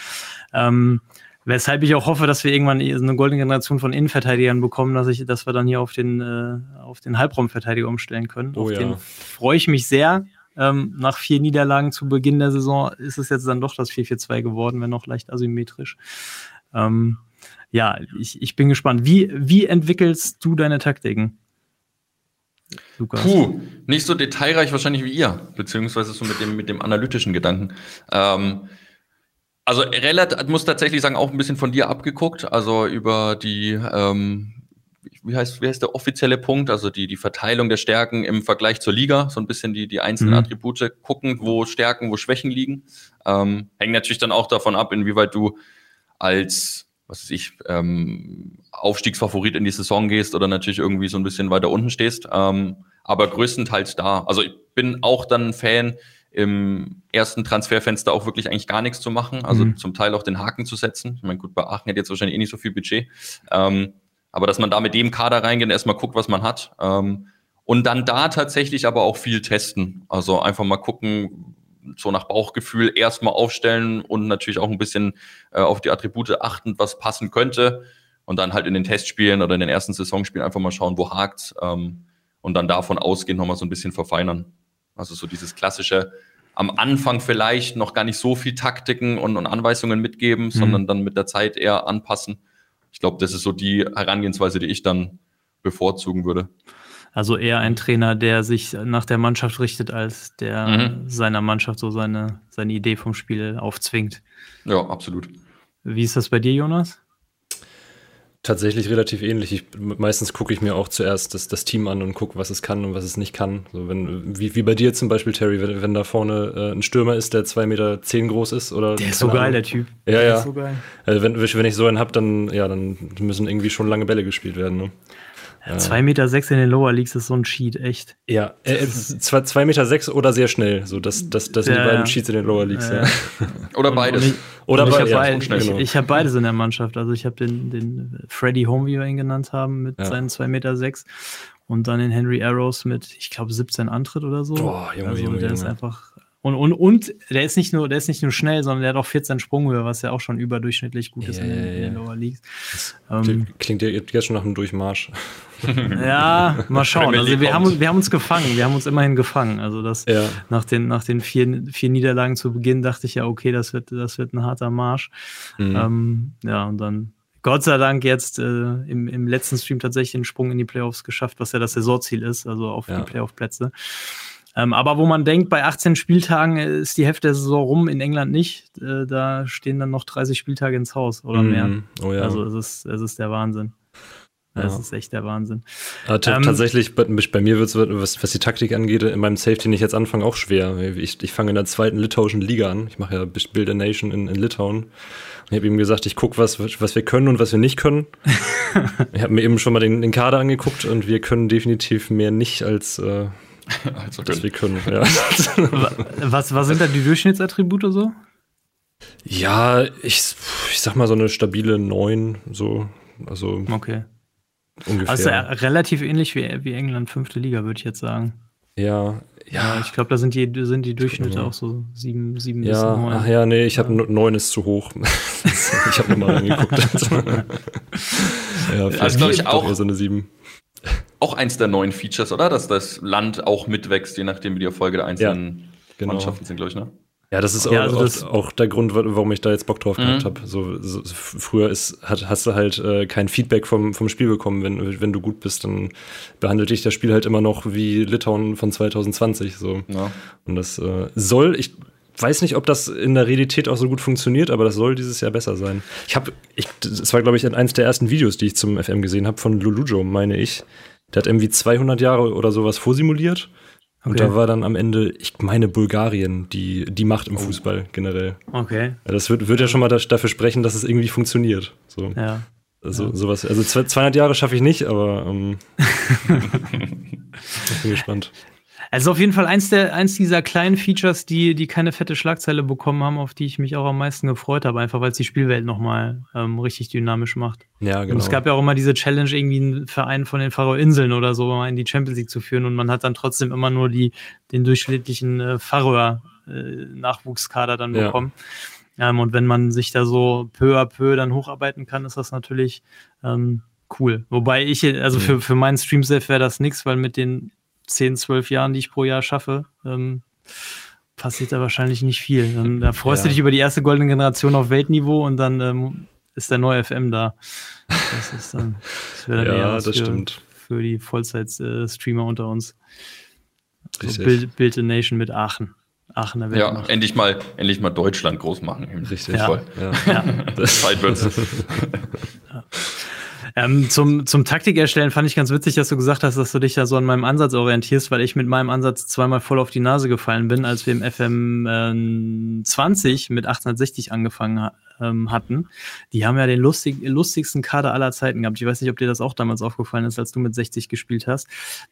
Ähm, weshalb ich auch hoffe, dass wir irgendwann eine goldene Generation von Innenverteidigern bekommen, dass ich, dass wir dann hier auf den, äh, auf den Halbraumverteidiger umstellen können. Oh, auf ja. den freue ich mich sehr. Ähm, nach vier Niederlagen zu Beginn der Saison ist es jetzt dann doch das 4-4-2 geworden, wenn auch leicht asymmetrisch. Ähm, ja, ich, ich bin gespannt. Wie, wie entwickelst du deine Taktiken? Lukas. Puh, nicht so detailreich wahrscheinlich wie ihr, beziehungsweise so mit dem, mit dem analytischen Gedanken. Ähm, also relativ, muss tatsächlich sagen, auch ein bisschen von dir abgeguckt, also über die, ähm, wie heißt, wie heißt der offizielle Punkt, also die, die Verteilung der Stärken im Vergleich zur Liga, so ein bisschen die, die einzelnen mhm. Attribute gucken, wo Stärken, wo Schwächen liegen. Ähm, hängt natürlich dann auch davon ab, inwieweit du als was weiß ich, ähm, Aufstiegsfavorit in die Saison gehst oder natürlich irgendwie so ein bisschen weiter unten stehst. Ähm, aber größtenteils da. Also ich bin auch dann ein Fan, im ersten Transferfenster auch wirklich eigentlich gar nichts zu machen, also mhm. zum Teil auch den Haken zu setzen. Ich meine, gut, bei Aachen hat jetzt wahrscheinlich eh nicht so viel Budget. Ähm, aber dass man da mit dem Kader reingeht und erstmal guckt, was man hat. Ähm, und dann da tatsächlich aber auch viel testen. Also einfach mal gucken, so nach Bauchgefühl erstmal aufstellen und natürlich auch ein bisschen äh, auf die Attribute achten, was passen könnte. Und dann halt in den Testspielen oder in den ersten Saisonspielen einfach mal schauen, wo hakt ähm, und dann davon ausgehen, nochmal so ein bisschen verfeinern. Also so dieses klassische, am Anfang vielleicht noch gar nicht so viel Taktiken und, und Anweisungen mitgeben, mhm. sondern dann mit der Zeit eher anpassen. Ich glaube, das ist so die Herangehensweise, die ich dann bevorzugen würde. Also eher ein Trainer, der sich nach der Mannschaft richtet, als der mhm. seiner Mannschaft so seine, seine Idee vom Spiel aufzwingt. Ja, absolut. Wie ist das bei dir, Jonas? Tatsächlich relativ ähnlich. Ich, meistens gucke ich mir auch zuerst das, das Team an und gucke, was es kann und was es nicht kann. So wenn, wie, wie bei dir zum Beispiel, Terry, wenn, wenn da vorne äh, ein Stürmer ist, der 2,10 Meter zehn groß ist. Oder, der ist so geil, der Typ. Ja, der ja. So also wenn, wenn ich so einen habe, dann, ja, dann müssen irgendwie schon lange Bälle gespielt werden. Ne? 2,6 Meter sechs in den Lower Leagues ist so ein Cheat, echt. Ja, äh, 2 Meter sechs oder sehr schnell. So, das, das, das sind ja, die beiden Cheats in den Lower Leagues. Ja. Ja. [LAUGHS] Oder beides. Ich, oder ich habe beid, ich hab beides in der Mannschaft. Also ich habe den, den Freddy Home, wie wir ihn genannt haben, mit seinen 2,6 Meter sechs und dann den Henry Arrows mit, ich glaube, 17 Antritt oder so. Boah, Junge, also, Junge, der Junge. ist einfach und, und, und der ist nicht nur, der ist nicht nur schnell, sondern der hat auch 14 Sprunghöhe, was ja auch schon überdurchschnittlich gut ist yeah, in, den, in den Lower Leagues. Ähm, klingt ja jetzt schon nach einem Durchmarsch. [LAUGHS] ja, mal schauen. Also wir haben, wir haben uns gefangen, wir haben uns immerhin gefangen. Also das ja. nach den, nach den vier, vier Niederlagen zu Beginn dachte ich ja, okay, das wird, das wird ein harter Marsch. Mhm. Ähm, ja, und dann Gott sei Dank jetzt äh, im, im letzten Stream tatsächlich den Sprung in die Playoffs geschafft, was ja das Saisonziel ist, also auf ja. die Playoff-Plätze. Ähm, aber wo man denkt, bei 18 Spieltagen ist die Hälfte der Saison rum, in England nicht. Äh, da stehen dann noch 30 Spieltage ins Haus oder mehr. Mm, oh ja. Also es ist, es ist der Wahnsinn. Ja. Das ist echt der Wahnsinn. ähm, tatsächlich, bei, bei mir wird es, was, was die Taktik angeht, in meinem Safety nicht jetzt anfangen, auch schwer. Ich, ich fange in der zweiten litauischen Liga an. Ich mache ja Build a Nation in, in Litauen. Und ich habe ihm gesagt, ich gucke, was, was wir können und was wir nicht können. [LAUGHS] ich habe mir eben schon mal den, den Kader angeguckt und wir können definitiv mehr nicht als äh, [LAUGHS] also das wir können, ja. [LAUGHS] was, was sind da die Durchschnittsattribute so? Ja, ich, ich sag mal so eine stabile 9, so. Also okay. Ungefähr. Also relativ ähnlich wie, wie England, fünfte Liga, würde ich jetzt sagen. Ja, ja. ja ich glaube, da sind die, sind die Durchschnitte ja. auch so sieben, sieben ja, bis neun. Ach ja, nee, ich habe ja. neun ist zu hoch. [LAUGHS] ich habe nochmal reingeguckt. ja, also glaube ich auch so eine sieben auch eins der neuen Features, oder? Dass das Land auch mitwächst, je nachdem, wie die Erfolge der einzelnen ja, genau. Mannschaften sind, glaube ich, ne? Ja, das ist ja, auch, also auch, der Grund, warum ich da jetzt Bock drauf mhm. gehabt habe. So, so, früher ist, hat, hast du halt äh, kein Feedback vom, vom Spiel bekommen. Wenn, wenn du gut bist, dann behandelt dich das Spiel halt immer noch wie Litauen von 2020. So. Ja. Und das äh, soll, ich weiß nicht, ob das in der Realität auch so gut funktioniert, aber das soll dieses Jahr besser sein. Ich habe, ich, das war, glaube ich, eines der ersten Videos, die ich zum FM gesehen habe, von Lulujo, meine ich. Der hat irgendwie 200 Jahre oder sowas vorsimuliert. Und okay. da war dann am Ende, ich meine, Bulgarien die, die Macht im oh. Fußball generell. Okay. Das wird, wird ja schon mal dafür sprechen, dass es irgendwie funktioniert. So. Ja. Also ja. sowas. Also 200 Jahre schaffe ich nicht, aber ähm, [LAUGHS] ich bin gespannt. Also auf jeden Fall eins, der, eins dieser kleinen Features, die, die keine fette Schlagzeile bekommen haben, auf die ich mich auch am meisten gefreut habe, einfach weil es die Spielwelt nochmal ähm, richtig dynamisch macht. Ja, genau. Und es gab ja auch immer diese Challenge, irgendwie einen Verein von den Färöerinseln oder so mal in die Champions League zu führen und man hat dann trotzdem immer nur die, den durchschnittlichen äh, Färöer-Nachwuchskader äh, dann bekommen. Ja. Ähm, und wenn man sich da so peu à peu dann hocharbeiten kann, ist das natürlich ähm, cool. Wobei ich, also mhm. für, für meinen Stream wäre das nichts, weil mit den 10, 12 Jahren, die ich pro Jahr schaffe, ähm, passiert da wahrscheinlich nicht viel. Dann, da freust ja. du dich über die erste goldene Generation auf Weltniveau und dann ähm, ist der neue FM da. Das ist dann, das wäre dann ja, eher das für, stimmt. für die Vollzeit-Streamer unter uns. So Build, Build a Nation mit Aachen. Aachener Ja, endlich mal, endlich mal Deutschland groß machen. Richtig. Ja. Voll. Ja. [LAUGHS] ja. Zeit wird's. ja. [LAUGHS] [LAUGHS] Ähm, zum, zum Taktik erstellen fand ich ganz witzig, dass du gesagt hast, dass du dich da so an meinem Ansatz orientierst, weil ich mit meinem Ansatz zweimal voll auf die Nase gefallen bin, als wir im FM äh, 20 mit 860 angefangen ähm, hatten. Die haben ja den lustig, lustigsten Kader aller Zeiten gehabt. Ich weiß nicht, ob dir das auch damals aufgefallen ist, als du mit 60 gespielt hast.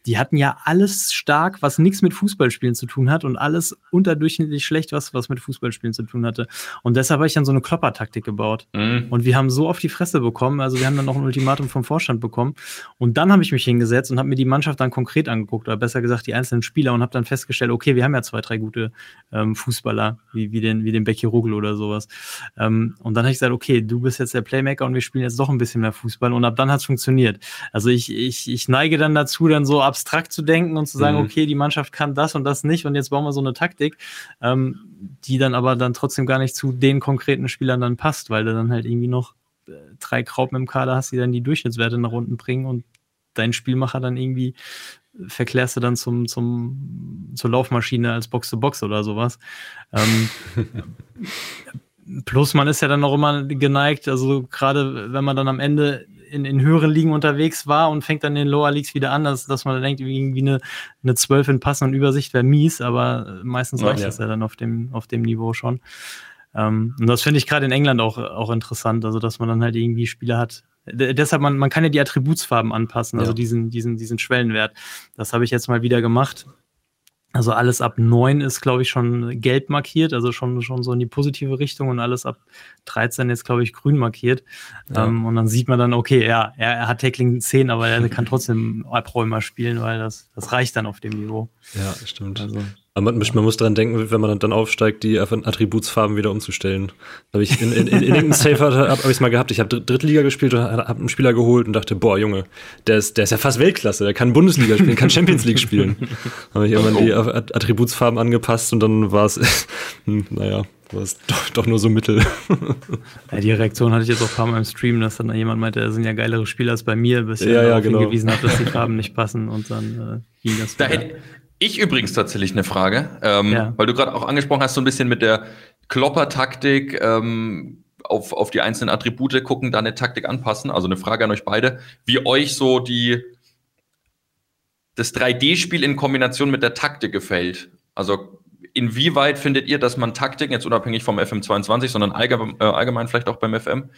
Die hatten ja alles stark, was nichts mit Fußballspielen zu tun hat und alles unterdurchschnittlich schlecht, was, was mit Fußballspielen zu tun hatte. Und deshalb habe ich dann so eine Kloppertaktik gebaut. Mhm. Und wir haben so auf die Fresse bekommen. Also wir haben dann noch ein Ultimatum vom Vorstand bekommen. Und dann habe ich mich hingesetzt und habe mir die Mannschaft dann konkret angeguckt, oder besser gesagt die einzelnen Spieler und habe dann festgestellt, okay, wir haben ja zwei, drei gute ähm, Fußballer, wie, wie den, wie den Becky Rugel oder sowas. Ähm, und dann habe ich gesagt, okay, du bist jetzt der Playmaker und wir spielen jetzt doch ein bisschen mehr Fußball. Und ab dann hat es funktioniert. Also ich, ich, ich neige dann dazu, dann so abstrakt zu denken und zu sagen, mhm. okay, die Mannschaft kann das und das nicht und jetzt bauen wir so eine Taktik, ähm, die dann aber dann trotzdem gar nicht zu den konkreten Spielern dann passt, weil du dann halt irgendwie noch äh, drei Kraupen im Kader hast, die dann die Durchschnittswerte nach unten bringen und dein Spielmacher dann irgendwie verklärst du dann zum, zum, zur Laufmaschine als Box-to-Box -Box oder sowas. Ähm, [LAUGHS] plus man ist ja dann auch immer geneigt, also gerade wenn man dann am Ende in, in höheren Ligen unterwegs war und fängt dann in den Lower Leagues wieder an, dass, dass man dann denkt, irgendwie eine, eine 12 in Passen und Übersicht wäre mies, aber meistens reicht ja, das ja dann auf dem, auf dem Niveau schon. Ähm, und das finde ich gerade in England auch, auch interessant, also dass man dann halt irgendwie Spieler hat. D deshalb, man, man kann ja die Attributsfarben anpassen, also ja. diesen, diesen, diesen Schwellenwert. Das habe ich jetzt mal wieder gemacht. Also alles ab neun ist, glaube ich, schon gelb markiert, also schon, schon so in die positive Richtung und alles ab 13 ist, glaube ich, grün markiert. Ja. Ähm, und dann sieht man dann, okay, ja, er, er hat Tackling 10, aber er kann [LAUGHS] trotzdem Abräumer spielen, weil das, das reicht dann auf dem Niveau. Ja, stimmt. Also, aber man, man muss dran denken, wenn man dann aufsteigt, die Attributsfarben wieder umzustellen. Habe ich in, in, in, in irgendeinem Safe habe hab ich es mal gehabt. Ich habe Drittliga gespielt und habe einen Spieler geholt und dachte, boah, Junge, der ist, der ist ja fast Weltklasse, der kann Bundesliga spielen, kann Champions League spielen. [LAUGHS] habe ich irgendwann die Attributsfarben angepasst und dann war es, [LAUGHS] hm, naja, war es doch, doch nur so mittel. ja, die Reaktion hatte ich jetzt auch ein paar Mal im Stream, dass dann jemand meinte, da sind ja geilere Spieler als bei mir, bis ich ja, ja, genau. hingewiesen habe, dass die Farben nicht passen und dann äh, ging das da wieder. Ich übrigens tatsächlich eine Frage, ähm, ja. weil du gerade auch angesprochen hast, so ein bisschen mit der Klopper-Taktik ähm, auf, auf die einzelnen Attribute gucken, da eine Taktik anpassen. Also eine Frage an euch beide, wie euch so die das 3D-Spiel in Kombination mit der Taktik gefällt. Also inwieweit findet ihr, dass man Taktiken, jetzt unabhängig vom FM22, sondern allgemein, äh, allgemein vielleicht auch beim FM,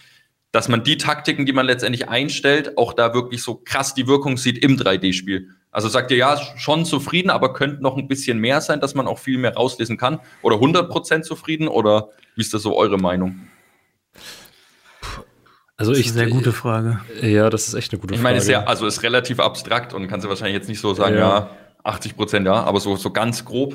dass man die Taktiken, die man letztendlich einstellt, auch da wirklich so krass die Wirkung sieht im 3D-Spiel. Also sagt ihr ja, schon zufrieden, aber könnte noch ein bisschen mehr sein, dass man auch viel mehr rauslesen kann? Oder 100% zufrieden? Oder wie ist das so eure Meinung? Also ich, sehr gute Frage. Ja, das ist echt eine gute Frage. Ich meine, ist ja, also ist relativ abstrakt und kannst du wahrscheinlich jetzt nicht so sagen, ja, ja 80 Prozent ja, aber so, so ganz grob.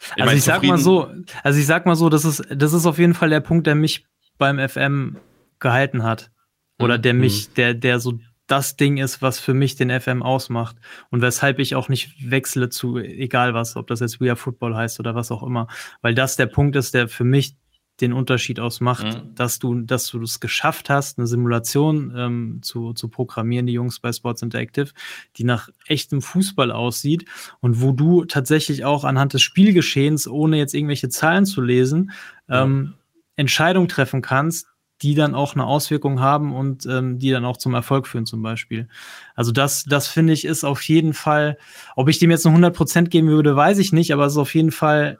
Ich also meine, ich sag mal so, also ich sag mal so, das ist, das ist auf jeden Fall der Punkt, der mich beim FM gehalten hat. Oder der mhm. mich, der, der so das Ding ist, was für mich den FM ausmacht und weshalb ich auch nicht wechsle zu egal was, ob das jetzt We Are Football heißt oder was auch immer, weil das der Punkt ist, der für mich den Unterschied ausmacht, mhm. dass du, dass du es geschafft hast, eine Simulation ähm, zu, zu programmieren, die Jungs bei Sports Interactive, die nach echtem Fußball aussieht und wo du tatsächlich auch anhand des Spielgeschehens, ohne jetzt irgendwelche Zahlen zu lesen, ähm, Entscheidungen treffen kannst, die dann auch eine Auswirkung haben und ähm, die dann auch zum Erfolg führen zum Beispiel. Also das, das finde ich ist auf jeden Fall, ob ich dem jetzt nur 100 Prozent geben würde, weiß ich nicht, aber es ist auf jeden Fall,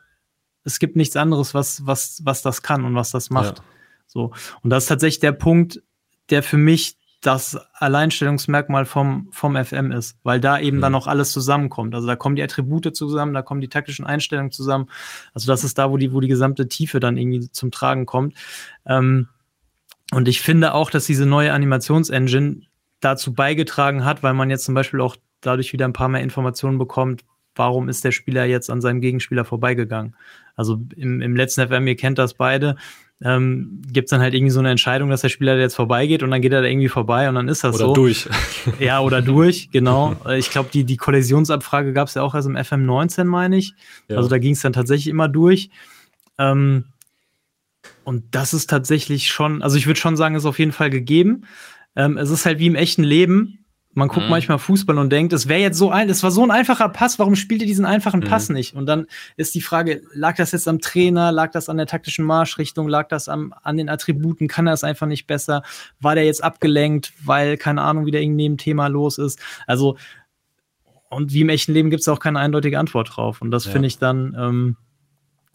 es gibt nichts anderes, was, was, was das kann und was das macht. Ja. So. Und das ist tatsächlich der Punkt, der für mich das Alleinstellungsmerkmal vom, vom FM ist, weil da eben mhm. dann auch alles zusammenkommt. Also da kommen die Attribute zusammen, da kommen die taktischen Einstellungen zusammen. Also das ist da, wo die, wo die gesamte Tiefe dann irgendwie zum Tragen kommt. Ähm, und ich finde auch, dass diese neue Animationsengine dazu beigetragen hat, weil man jetzt zum Beispiel auch dadurch wieder ein paar mehr Informationen bekommt, warum ist der Spieler jetzt an seinem Gegenspieler vorbeigegangen. Also im, im letzten FM, ihr kennt das beide, ähm, gibt es dann halt irgendwie so eine Entscheidung, dass der Spieler jetzt vorbeigeht und dann geht er da irgendwie vorbei und dann ist das oder so. Oder durch. [LAUGHS] Ja, oder durch, genau. Ich glaube, die, die Kollisionsabfrage gab es ja auch erst im FM 19, meine ich. Ja. Also da ging es dann tatsächlich immer durch. Ähm, und das ist tatsächlich schon, also ich würde schon sagen, ist auf jeden Fall gegeben. Ähm, es ist halt wie im echten Leben. Man guckt mhm. manchmal Fußball und denkt, es wäre jetzt so ein, es war so ein einfacher Pass, warum spielt ihr diesen einfachen Pass mhm. nicht? Und dann ist die Frage, lag das jetzt am Trainer, lag das an der taktischen Marschrichtung, lag das am, an den Attributen, kann er es einfach nicht besser? War der jetzt abgelenkt, weil, keine Ahnung, wieder irgendein Thema los ist? Also, und wie im echten Leben gibt es auch keine eindeutige Antwort drauf. Und das ja. finde ich dann ähm,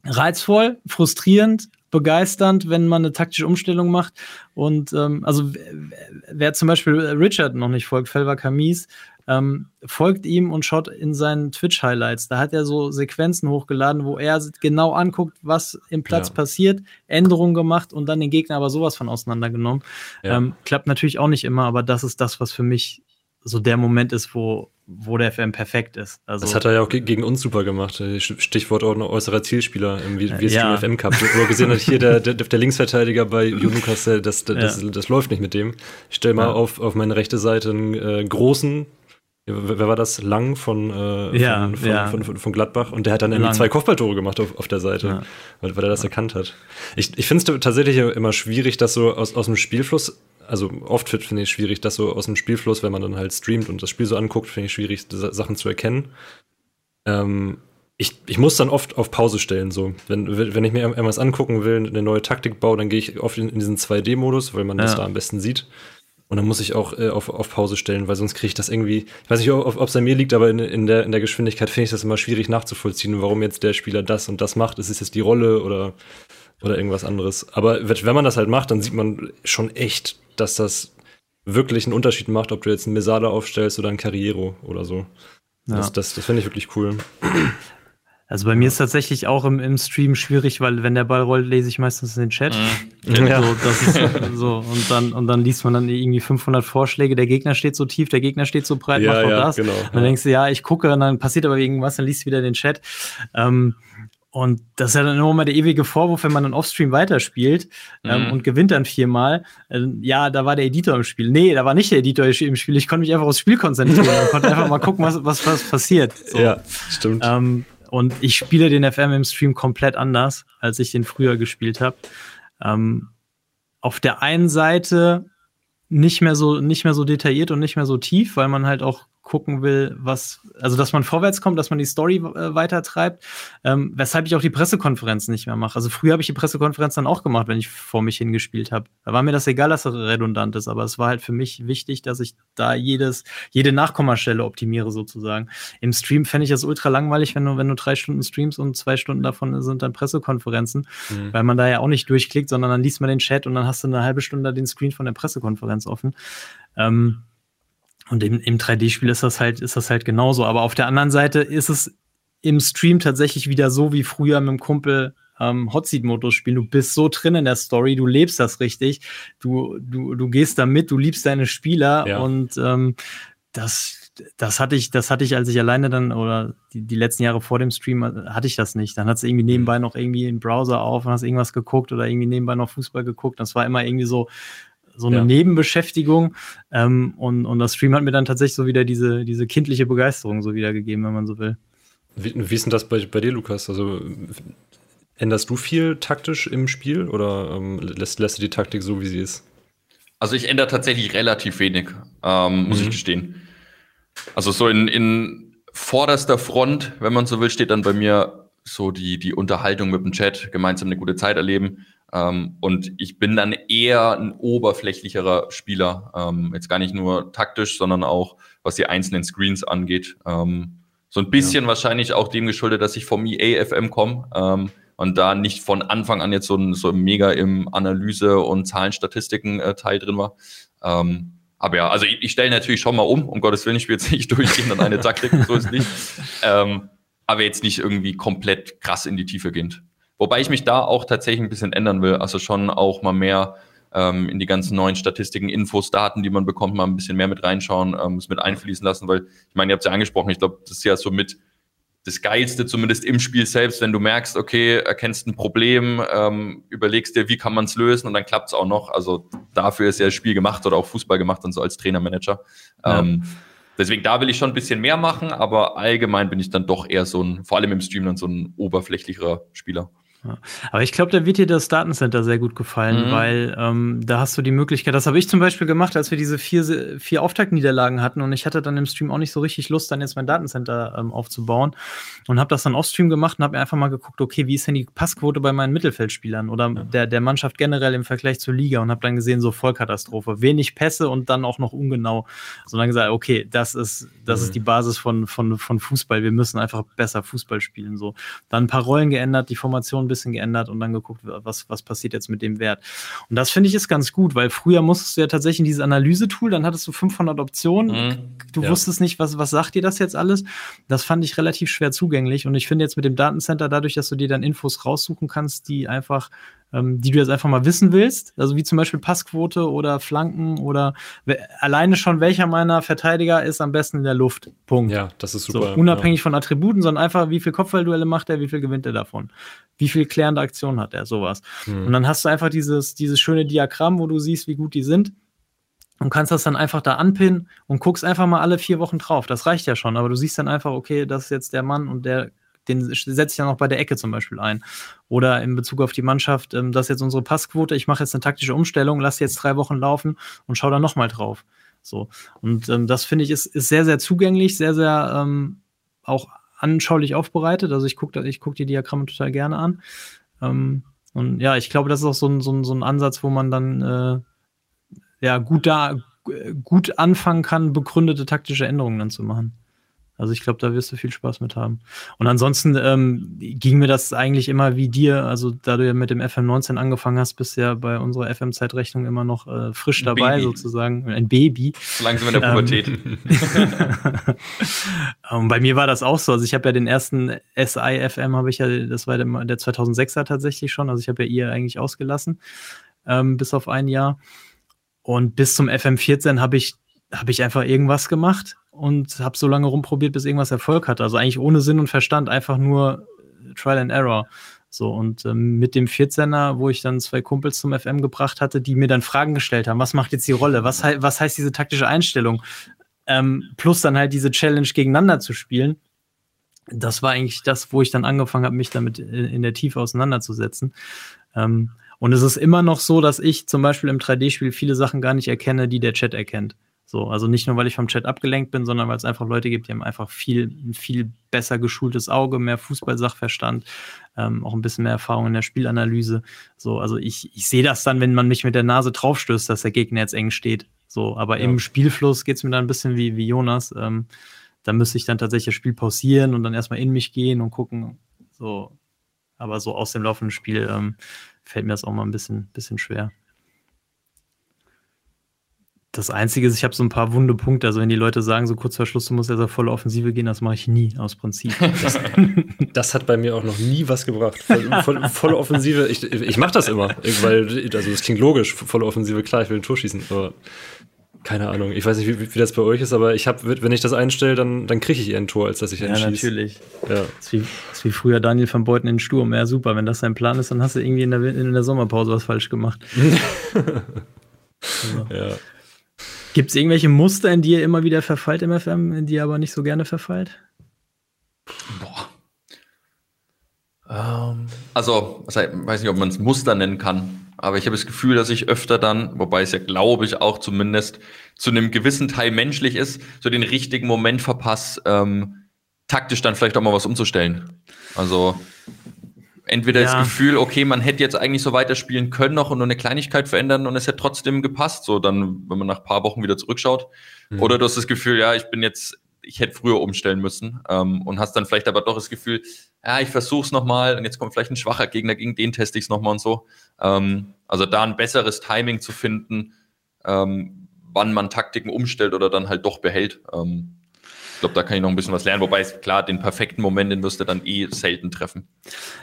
reizvoll, frustrierend, begeisternd, wenn man eine taktische Umstellung macht. Und ähm, also wer zum Beispiel Richard noch nicht folgt, Felver Kamis, ähm, folgt ihm und schaut in seinen Twitch-Highlights. Da hat er so Sequenzen hochgeladen, wo er genau anguckt, was im Platz ja. passiert, Änderungen gemacht und dann den Gegner aber sowas von auseinandergenommen. Ja. Ähm, klappt natürlich auch nicht immer, aber das ist das, was für mich so der Moment ist, wo, wo der FM perfekt ist. Also, das hat er ja auch gegen uns super gemacht. Stichwort äußerer Zielspieler im WSG ja. FM Cup. Wo er gesehen hat, hier der, der, der Linksverteidiger bei [LAUGHS] Junukas, das, das, das, ja. das, läuft nicht mit dem. Ich stelle mal ja. auf, auf meine rechte Seite einen äh, großen, Wer war das? Lang von, äh, ja, von, von, ja. von, von, Gladbach und der hat dann irgendwie Lang. zwei Kopfballtore gemacht auf, auf der Seite, ja. weil, weil, er das erkannt hat. Ich, ich finde es tatsächlich immer schwierig, das so aus, aus dem Spielfluss also oft finde ich schwierig, das so aus dem Spielfluss, wenn man dann halt streamt und das Spiel so anguckt, finde ich schwierig, Sachen zu erkennen. Ähm, ich, ich muss dann oft auf Pause stellen, so. Wenn, wenn ich mir irgendwas angucken will, eine neue Taktik baue, dann gehe ich oft in, in diesen 2D-Modus, weil man ja. das da am besten sieht. Und dann muss ich auch äh, auf, auf Pause stellen, weil sonst kriege ich das irgendwie. Ich weiß nicht, ob es an mir liegt, aber in, in, der, in der Geschwindigkeit finde ich das immer schwierig nachzuvollziehen, warum jetzt der Spieler das und das macht. Ist es jetzt die Rolle oder, oder irgendwas anderes? Aber wenn man das halt macht, dann sieht man schon echt, dass das wirklich einen Unterschied macht, ob du jetzt einen Mesada aufstellst oder einen Carriero oder so. Ja. Das, das, das finde ich wirklich cool. Also bei mir ist tatsächlich auch im, im Stream schwierig, weil wenn der Ball rollt, lese ich meistens in den Chat. Mhm. Ja. So, das ist so. Und dann, und dann liest man dann irgendwie 500 Vorschläge. Der Gegner steht so tief, der Gegner steht so breit, ja, macht auch ja, das. Genau. Und dann denkst du, ja, ich gucke, und dann passiert aber irgendwas, dann liest du wieder den Chat. Ähm, und das ist ja dann immer mal der ewige Vorwurf, wenn man dann offstream weiterspielt ähm, mhm. und gewinnt dann viermal. Äh, ja, da war der Editor im Spiel. Nee, da war nicht der Editor im Spiel. Ich konnte mich einfach aufs Spiel konzentrieren [LAUGHS] und konnte einfach mal gucken, was, was, was passiert. So. Ja, stimmt. Ähm, und ich spiele den FM im Stream komplett anders, als ich den früher gespielt habe. Ähm, auf der einen Seite nicht mehr so nicht mehr so detailliert und nicht mehr so tief, weil man halt auch gucken will, was, also dass man vorwärts kommt, dass man die Story äh, weitertreibt, ähm, weshalb ich auch die Pressekonferenz nicht mehr mache. Also früher habe ich die Pressekonferenz dann auch gemacht, wenn ich vor mich hingespielt habe. Da war mir das egal, dass das redundant ist, aber es war halt für mich wichtig, dass ich da jedes, jede Nachkommastelle optimiere sozusagen. Im Stream fände ich das ultra langweilig, wenn du, wenn du drei Stunden streamst und zwei Stunden davon sind dann Pressekonferenzen, mhm. weil man da ja auch nicht durchklickt, sondern dann liest man den Chat und dann hast du eine halbe Stunde den Screen von der Pressekonferenz offen. Ähm, und im, im 3D-Spiel ist das halt, ist das halt genauso. Aber auf der anderen Seite ist es im Stream tatsächlich wieder so wie früher mit dem Kumpel ähm, Hotseat-Modus spielen. Du bist so drin in der Story, du lebst das richtig, du, du, du gehst da mit, du liebst deine Spieler ja. und ähm, das, das hatte ich, das hatte ich, als ich alleine dann oder die, die letzten Jahre vor dem Stream hatte ich das nicht. Dann hat es irgendwie nebenbei noch irgendwie einen Browser auf und hast irgendwas geguckt oder irgendwie nebenbei noch Fußball geguckt. Das war immer irgendwie so, so eine ja. Nebenbeschäftigung. Ähm, und, und das Stream hat mir dann tatsächlich so wieder diese, diese kindliche Begeisterung so wiedergegeben, wenn man so will. Wie, wie ist denn das bei, bei dir, Lukas? Also änderst du viel taktisch im Spiel oder ähm, lässt, lässt du die Taktik so, wie sie ist? Also ich ändere tatsächlich relativ wenig, ähm, muss mhm. ich gestehen. Also so in, in vorderster Front, wenn man so will, steht dann bei mir so die, die Unterhaltung mit dem Chat, gemeinsam eine gute Zeit erleben. Ähm, und ich bin dann eher ein oberflächlicherer Spieler. Ähm, jetzt gar nicht nur taktisch, sondern auch was die einzelnen Screens angeht. Ähm, so ein bisschen ja. wahrscheinlich auch dem geschuldet, dass ich vom EAFM komme ähm, und da nicht von Anfang an jetzt so, ein, so mega im Analyse- und Zahlenstatistiken-Teil äh, drin war. Ähm, aber ja, also ich, ich stelle natürlich schon mal um, um Gottes Willen, ich spiele jetzt nicht [LAUGHS] durchgehend an eine Taktik, so ist nicht. [LAUGHS] Ähm, aber jetzt nicht irgendwie komplett krass in die Tiefe gehend. Wobei ich mich da auch tatsächlich ein bisschen ändern will. Also schon auch mal mehr ähm, in die ganzen neuen Statistiken, Infos, Daten, die man bekommt, mal ein bisschen mehr mit reinschauen, ähm, es mit einfließen lassen, weil ich meine, ihr habt es ja angesprochen, ich glaube, das ist ja so mit das Geilste, zumindest im Spiel selbst, wenn du merkst, okay, erkennst ein Problem, ähm, überlegst dir, wie kann man es lösen und dann klappt es auch noch. Also dafür ist ja das Spiel gemacht oder auch Fußball gemacht und so als Trainermanager. Ja. Ähm, deswegen da will ich schon ein bisschen mehr machen, aber allgemein bin ich dann doch eher so ein, vor allem im Stream dann so ein oberflächlicherer Spieler. Ja. Aber ich glaube, da wird dir das Datencenter sehr gut gefallen, mhm. weil ähm, da hast du die Möglichkeit, das habe ich zum Beispiel gemacht, als wir diese vier, vier Auftaktniederlagen hatten und ich hatte dann im Stream auch nicht so richtig Lust, dann jetzt mein Datencenter ähm, aufzubauen und habe das dann off-Stream gemacht und habe mir einfach mal geguckt, okay, wie ist denn die Passquote bei meinen Mittelfeldspielern oder ja. der, der Mannschaft generell im Vergleich zur Liga und habe dann gesehen, so Vollkatastrophe, wenig Pässe und dann auch noch ungenau. Sondern gesagt, okay, das ist, das mhm. ist die Basis von, von, von Fußball, wir müssen einfach besser Fußball spielen. So. Dann ein paar Rollen geändert, die Formation bisschen geändert und dann geguckt, was, was passiert jetzt mit dem Wert. Und das finde ich ist ganz gut, weil früher musstest du ja tatsächlich dieses Analyse-Tool, dann hattest du 500 Optionen. Mhm. Du ja. wusstest nicht, was, was sagt dir das jetzt alles. Das fand ich relativ schwer zugänglich. Und ich finde jetzt mit dem Datencenter, dadurch, dass du dir dann Infos raussuchen kannst, die einfach ähm, die du jetzt einfach mal wissen willst, also wie zum Beispiel Passquote oder Flanken oder alleine schon welcher meiner Verteidiger ist am besten in der Luft. Punkt. Ja, das ist super. So, unabhängig ja. von Attributen, sondern einfach, wie viel Kopfballduelle macht er, wie viel gewinnt er davon, wie viel klärende Aktionen hat er, sowas. Hm. Und dann hast du einfach dieses, dieses schöne Diagramm, wo du siehst, wie gut die sind und kannst das dann einfach da anpinnen und guckst einfach mal alle vier Wochen drauf. Das reicht ja schon, aber du siehst dann einfach, okay, das ist jetzt der Mann und der den setze ich dann auch bei der Ecke zum Beispiel ein. Oder in Bezug auf die Mannschaft, ähm, das ist jetzt unsere Passquote, ich mache jetzt eine taktische Umstellung, lasse jetzt drei Wochen laufen und schaue da nochmal drauf. So. Und ähm, das finde ich ist, ist sehr, sehr zugänglich, sehr, sehr ähm, auch anschaulich aufbereitet. Also ich gucke ich guck die Diagramme total gerne an. Ähm, und ja, ich glaube, das ist auch so ein, so ein, so ein Ansatz, wo man dann äh, ja gut da gut anfangen kann, begründete taktische Änderungen dann zu machen. Also ich glaube, da wirst du viel Spaß mit haben. Und ansonsten ähm, ging mir das eigentlich immer wie dir. Also da du ja mit dem FM19 angefangen hast, bist du ja bei unserer FM-Zeitrechnung immer noch äh, frisch dabei Baby. sozusagen. Ein Baby. Langsam in der Pubertät. Und [LAUGHS] bei mir war das auch so. Also ich habe ja den ersten SI-FM, habe ich ja, das war der, der 2006er tatsächlich schon. Also ich habe ja ihr eigentlich ausgelassen, ähm, bis auf ein Jahr. Und bis zum FM14 habe ich, hab ich einfach irgendwas gemacht und habe so lange rumprobiert, bis irgendwas Erfolg hatte. Also eigentlich ohne Sinn und Verstand, einfach nur Trial and Error. So, und ähm, mit dem 14er, wo ich dann zwei Kumpels zum FM gebracht hatte, die mir dann Fragen gestellt haben, was macht jetzt die Rolle? Was, he was heißt diese taktische Einstellung? Ähm, plus dann halt diese Challenge gegeneinander zu spielen. Das war eigentlich das, wo ich dann angefangen habe, mich damit in, in der Tiefe auseinanderzusetzen. Ähm, und es ist immer noch so, dass ich zum Beispiel im 3D-Spiel viele Sachen gar nicht erkenne, die der Chat erkennt. So, also nicht nur, weil ich vom Chat abgelenkt bin, sondern weil es einfach Leute gibt, die haben einfach viel, ein viel besser geschultes Auge, mehr Fußballsachverstand, ähm, auch ein bisschen mehr Erfahrung in der Spielanalyse. So, also ich, ich sehe das dann, wenn man mich mit der Nase draufstößt, dass der Gegner jetzt eng steht. So, aber ja. im Spielfluss geht es mir dann ein bisschen wie, wie Jonas. Ähm, da müsste ich dann tatsächlich das Spiel pausieren und dann erstmal in mich gehen und gucken. So, aber so aus dem laufenden Spiel ähm, fällt mir das auch mal ein bisschen, bisschen schwer. Das Einzige ist, ich habe so ein paar wunde Punkte. Also wenn die Leute sagen, so kurz vor Schluss, du musst ja so volle Offensive gehen, das mache ich nie aus Prinzip. [LAUGHS] Das, das, hat bei mir auch noch nie was gebracht. Voll, voll, volle Offensive, ich, ich mache das immer, weil, also es klingt logisch, volle Offensive, klar, ich will ein Tor schießen, aber keine Ahnung. Ich weiß nicht, wie, wie das bei euch ist, aber ich habe, wenn ich das einstelle, dann, dann kriege ich eher ein Tor, als dass ich einen Ja, schieß. natürlich. Ja. Das ist, wie, das ist wie früher Daniel van Beuten in Sturm. Ja, super. Wenn das dein Plan ist, dann hast du irgendwie in der, in der Sommerpause was falsch gemacht. [LAUGHS] also. Ja. Gibt es irgendwelche Muster, in die ihr immer wieder verfallt im FM, in die ihr aber nicht so gerne verfallt? Boah. Ähm. Also, ich weiß nicht, ob man es Muster nennen kann, aber ich habe das Gefühl, dass ich öfter dann, wobei es ja, glaube ich, auch zumindest zu einem gewissen Teil menschlich ist, so den richtigen Moment verpasse, ähm, taktisch dann vielleicht auch mal was umzustellen. Also entweder ja. das Gefühl, okay, man hätte jetzt eigentlich so weiterspielen können noch und nur eine Kleinigkeit verändern und es hätte trotzdem gepasst, so dann, wenn man nach paar Wochen wieder zurückschaut. Mhm. Oder du hast das Gefühl, ja, ich bin jetzt, ich hätte früher umstellen müssen ähm, und hast dann vielleicht aber doch das Gefühl, ja, ich versuch's nochmal und jetzt kommt vielleicht ein schwacher Gegner, gegen den teste ich es nochmal und so. Ähm, also da ein besseres Timing zu finden, ähm, wann man Taktiken umstellt oder dann halt doch behält. Ähm, glaube, da kann ich noch ein bisschen was lernen. Wobei es klar, den perfekten Moment, den wirst du dann eh selten treffen.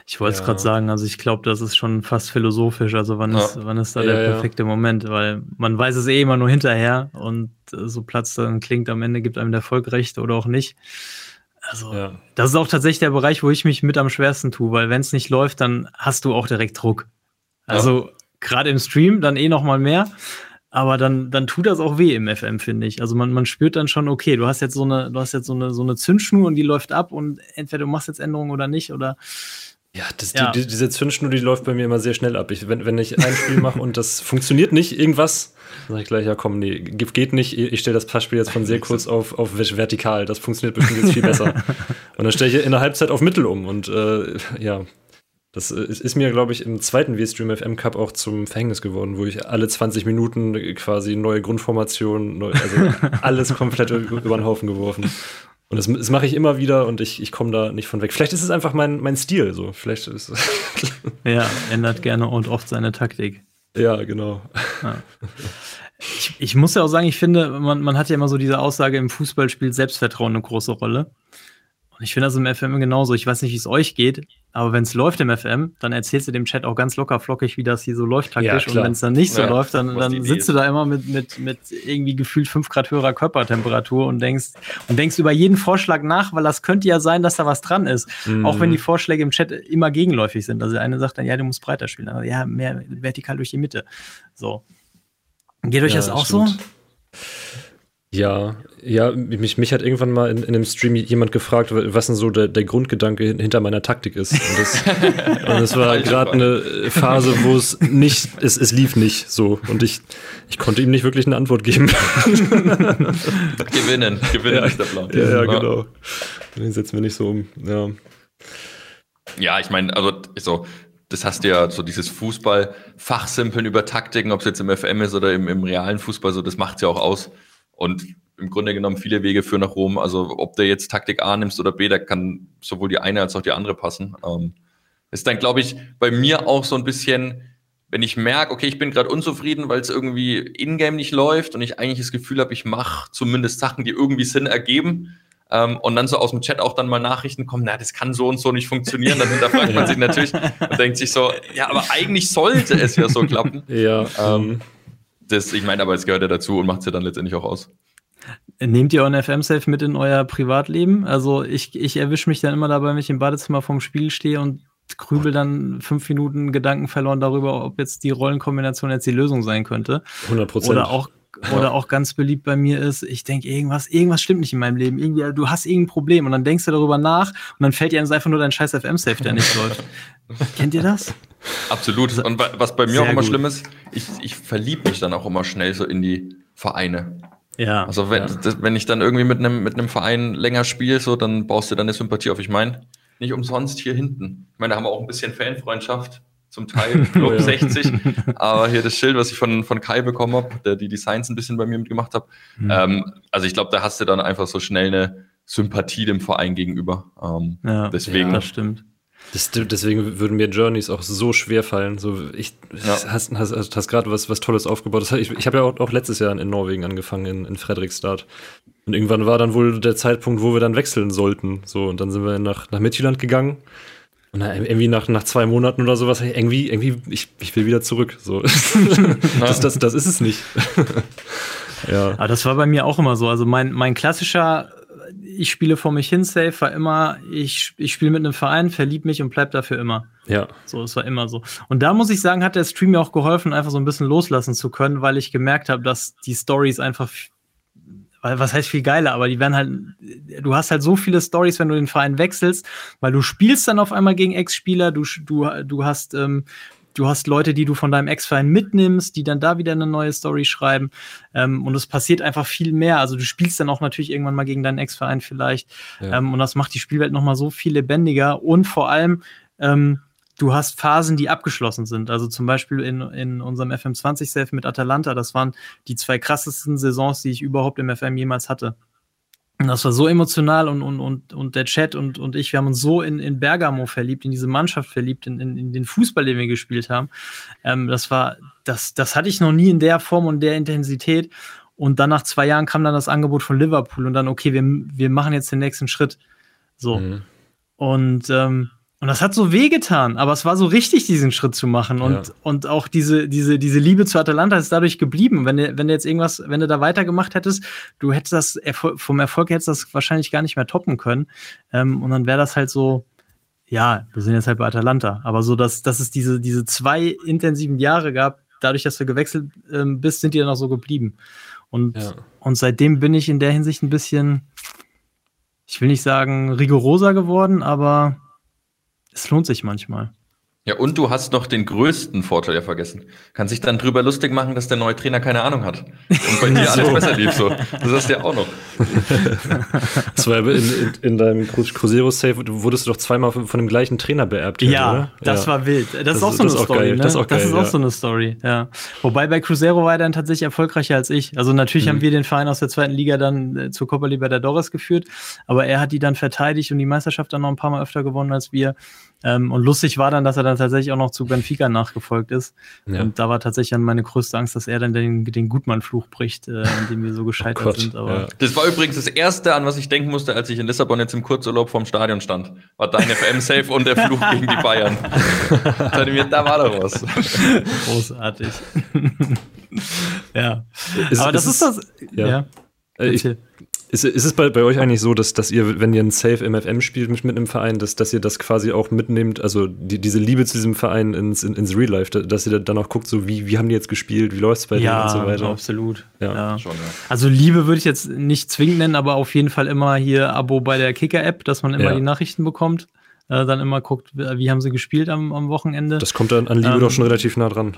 Ich wollte es ja. gerade sagen, also ich glaube, das ist schon fast philosophisch. Also wann, ja. ist, wann ist da ja, der perfekte Moment? Weil man weiß es eh immer nur hinterher und so platzt dann klingt am Ende, gibt einem der Volk recht oder auch nicht. Also, das ist auch tatsächlich der Bereich, wo ich mich mit am schwersten tue, weil wenn es nicht läuft, dann hast du auch direkt Druck. Also gerade im Stream dann eh noch mal mehr. Aber dann, dann tut das auch weh im FM, finde ich. Also man, man spürt dann schon, okay, du hast jetzt so eine, du hast jetzt so eine, so eine Zündschnur und die läuft ab und entweder du machst jetzt Änderungen oder nicht oder. Ja, das, ja. Die, diese Zündschnur, die läuft bei mir immer sehr schnell ab. Ich, wenn, wenn ich ein Spiel mache und das [LAUGHS] funktioniert nicht, irgendwas, dann sage ich gleich, ja komm, nee, geht nicht. Ich stelle das Passspiel jetzt von [LAUGHS] sehr kurz auf, auf vertikal. Das funktioniert bestimmt jetzt viel besser. [LAUGHS] und dann stelle ich in der Halbzeit auf Mittel um. Und äh, ja, das äh, ist mir, glaube ich, im zweiten V-Stream FM Cup auch zum Verhängnis geworden, wo ich alle 20 Minuten quasi neue Grundformationen, neu, also [LAUGHS] alles komplett über den Haufen geworfen. Und das, das mache ich immer wieder und ich, ich komme da nicht von weg. Vielleicht ist es einfach mein, mein Stil so. Vielleicht ist [LAUGHS] Ja, ändert gerne und oft seine Taktik. Ja, genau. Ja. Ich, ich muss ja auch sagen, ich finde, man, man hat ja immer so diese Aussage, im Fußball spielt Selbstvertrauen eine große Rolle. Und ich finde das im FM genauso. Ich weiß nicht, wie es euch geht, aber wenn es läuft im FM, dann erzählst du dem Chat auch ganz locker flockig, wie das hier so läuft taktisch. Ja, und wenn es dann nicht so ja, läuft, dann, dann sitzt du da immer mit, mit, mit irgendwie gefühlt fünf Grad höherer Körpertemperatur und denkst, und denkst über jeden Vorschlag nach, weil das könnte ja sein, dass da was dran ist. Mhm. Auch wenn die Vorschläge im Chat immer gegenläufig sind. Also der eine sagt dann, ja, du musst breiter spielen. Aber ja, mehr vertikal durch die Mitte. So. Geht euch ja, das auch stimmt. so? Ja, ja, mich, mich hat irgendwann mal in, in einem Stream jemand gefragt, was denn so der, der Grundgedanke hinter meiner Taktik ist. Und das, [LAUGHS] und das war gerade eine Phase, wo es nicht, es, es lief nicht so. Und ich, ich konnte ihm nicht wirklich eine Antwort geben. [LAUGHS] gewinnen, gewinnen ja, ist der Plan. Ja, ja, genau. Den setzen wir nicht so um. Ja, ja ich meine, also so, das hast du ja so dieses Fußball-Fachsimpeln über Taktiken, ob es jetzt im FM ist oder im, im realen Fußball, so das macht es ja auch aus. Und im Grunde genommen viele Wege führen nach Rom. Also ob du jetzt Taktik A nimmst oder B, da kann sowohl die eine als auch die andere passen. Ähm, ist dann, glaube ich, bei mir auch so ein bisschen, wenn ich merke, okay, ich bin gerade unzufrieden, weil es irgendwie in-game nicht läuft und ich eigentlich das Gefühl habe, ich mache zumindest Sachen, die irgendwie Sinn ergeben. Ähm, und dann so aus dem Chat auch dann mal Nachrichten kommen, na, das kann so und so nicht funktionieren. Dann hinterfragt man [LAUGHS] sich natürlich und denkt sich so, ja, aber eigentlich sollte es ja so klappen. Ja. Ähm, das, ich meine, aber es gehört ja dazu und macht es ja dann letztendlich auch aus. Nehmt ihr euren FM-Safe mit in euer Privatleben? Also ich, ich erwische mich dann immer dabei, wenn ich im Badezimmer vorm Spiegel stehe und grübel dann fünf Minuten Gedanken verloren darüber, ob jetzt die Rollenkombination jetzt die Lösung sein könnte. 100 Prozent. Oder auch oder auch ganz beliebt bei mir ist, ich denke, irgendwas, irgendwas stimmt nicht in meinem Leben. Irgendwie, du hast irgendein Problem und dann denkst du darüber nach und dann fällt dir einfach nur dein scheiß FM-Safe, der nicht [LAUGHS] läuft. Kennt ihr das? Absolut. Und was bei mir Sehr auch immer gut. schlimm ist, ich, ich verliebe mich dann auch immer schnell so in die Vereine. Ja. Also wenn, ja. Das, wenn ich dann irgendwie mit einem mit einem Verein länger spiele, so, dann baust du dann eine Sympathie auf. Ich meine, nicht umsonst hier hinten. Ich meine, da haben wir auch ein bisschen Fanfreundschaft, zum Teil [LAUGHS] Club oh, ja. 60. [LAUGHS] Aber hier das Schild, was ich von, von Kai bekommen habe, der die Designs ein bisschen bei mir mitgemacht hat. Mhm. Ähm, also ich glaube, da hast du dann einfach so schnell eine Sympathie dem Verein gegenüber. Ähm, ja, deswegen. Ja, das stimmt. Das, deswegen würden mir Journeys auch so schwer fallen. So, ich ja. hast, hast, hast gerade was, was Tolles aufgebaut. Das, ich ich habe ja auch, auch, letztes Jahr in Norwegen angefangen, in, in Fredrikstad. Und irgendwann war dann wohl der Zeitpunkt, wo wir dann wechseln sollten. So, und dann sind wir nach, nach Midtjylland gegangen. Und dann irgendwie nach, nach zwei Monaten oder sowas, irgendwie, irgendwie, ich, ich will wieder zurück. So. [LAUGHS] das, das, das ist es nicht. [LAUGHS] ja. Aber das war bei mir auch immer so. Also mein, mein klassischer ich spiele vor mich hin safe, war immer, ich, ich spiele mit einem Verein, verlieb mich und bleib dafür immer. Ja. So, es war immer so. Und da muss ich sagen, hat der Stream mir auch geholfen, einfach so ein bisschen loslassen zu können, weil ich gemerkt habe, dass die Stories einfach, weil was heißt viel geiler, aber die werden halt, du hast halt so viele Stories, wenn du den Verein wechselst, weil du spielst dann auf einmal gegen Ex-Spieler, du, du, du hast, ähm, du hast Leute, die du von deinem Ex-Verein mitnimmst, die dann da wieder eine neue Story schreiben. Ähm, und es passiert einfach viel mehr. Also du spielst dann auch natürlich irgendwann mal gegen deinen Ex-Verein vielleicht. Ja. Ähm, und das macht die Spielwelt nochmal so viel lebendiger. Und vor allem, ähm, du hast Phasen, die abgeschlossen sind. Also zum Beispiel in, in unserem FM20-Safe mit Atalanta, das waren die zwei krassesten Saisons, die ich überhaupt im FM jemals hatte. Das war so emotional und, und, und, und der Chat und, und ich, wir haben uns so in, in Bergamo verliebt, in diese Mannschaft verliebt, in, in, in den Fußball, den wir gespielt haben. Ähm, das war, das, das hatte ich noch nie in der Form und der Intensität. Und dann nach zwei Jahren kam dann das Angebot von Liverpool und dann, okay, wir, wir machen jetzt den nächsten Schritt. So. Mhm. Und ähm, und das hat so wehgetan, aber es war so richtig, diesen Schritt zu machen. Und, ja. und auch diese, diese, diese Liebe zu Atalanta ist dadurch geblieben. Wenn du, wenn du jetzt irgendwas, wenn du da weitergemacht hättest, du hättest das vom Erfolg hättest das wahrscheinlich gar nicht mehr toppen können. Ähm, und dann wäre das halt so, ja, wir sind jetzt halt bei Atalanta. Aber so, dass, dass es diese, diese zwei intensiven Jahre gab, dadurch, dass du gewechselt ähm, bist, sind die dann auch so geblieben. Und, ja. und seitdem bin ich in der Hinsicht ein bisschen, ich will nicht sagen rigoroser geworden, aber es lohnt sich manchmal. Ja, und du hast noch den größten Vorteil ja vergessen. Kann sich dann drüber lustig machen, dass der neue Trainer keine Ahnung hat. Und bei dir [LAUGHS] so. alles besser lief so. Das hast du ja auch noch. [LAUGHS] das war in, in, in deinem Cruzeiro Safe wurdest du doch zweimal von, von dem gleichen Trainer beerbt. Ja, oder? das ja. war wild. Das, das ist auch so eine Story. Geil. Ne? Das ist auch, geil, das ist auch ja. so eine Story, ja. Wobei bei Cruzeiro war er dann tatsächlich erfolgreicher als ich. Also natürlich mhm. haben wir den Verein aus der zweiten Liga dann äh, zur Copa Libertadores geführt, aber er hat die dann verteidigt und die Meisterschaft dann noch ein paar Mal öfter gewonnen als wir. Ähm, und lustig war dann, dass er dann tatsächlich auch noch zu Benfica nachgefolgt ist. Ja. Und da war tatsächlich dann meine größte Angst, dass er dann den, den Gutmann-Fluch bricht, äh, an dem wir so gescheitert [LAUGHS] oh sind. Aber ja. Das war übrigens das Erste, an was ich denken musste, als ich in Lissabon jetzt im Kurzurlaub vorm Stadion stand. War dein FM-Safe und der Fluch gegen die Bayern. [LAUGHS] da war doch was. Großartig. [LAUGHS] ja. Ist, aber das ist, ist das. Ja. ja. Äh, ich, Ist, ist es bei, bei euch eigentlich so, dass, dass ihr, wenn ihr ein Safe MFM spielt mit, mit einem Verein, dass, dass ihr das quasi auch mitnehmt, also die, diese Liebe zu diesem Verein ins, in, ins Real Life, dass ihr dann auch guckt, so wie, wie haben die jetzt gespielt, wie läuft es bei ja, denen und so weiter? Absolut. Ja, ja. Schon, ja. Also Liebe würde ich jetzt nicht zwingend nennen, aber auf jeden Fall immer hier Abo bei der Kicker-App, dass man immer ja. die Nachrichten bekommt äh, dann immer guckt, wie haben sie gespielt am, am Wochenende. Das kommt dann an Liebe ähm, doch schon relativ nah dran.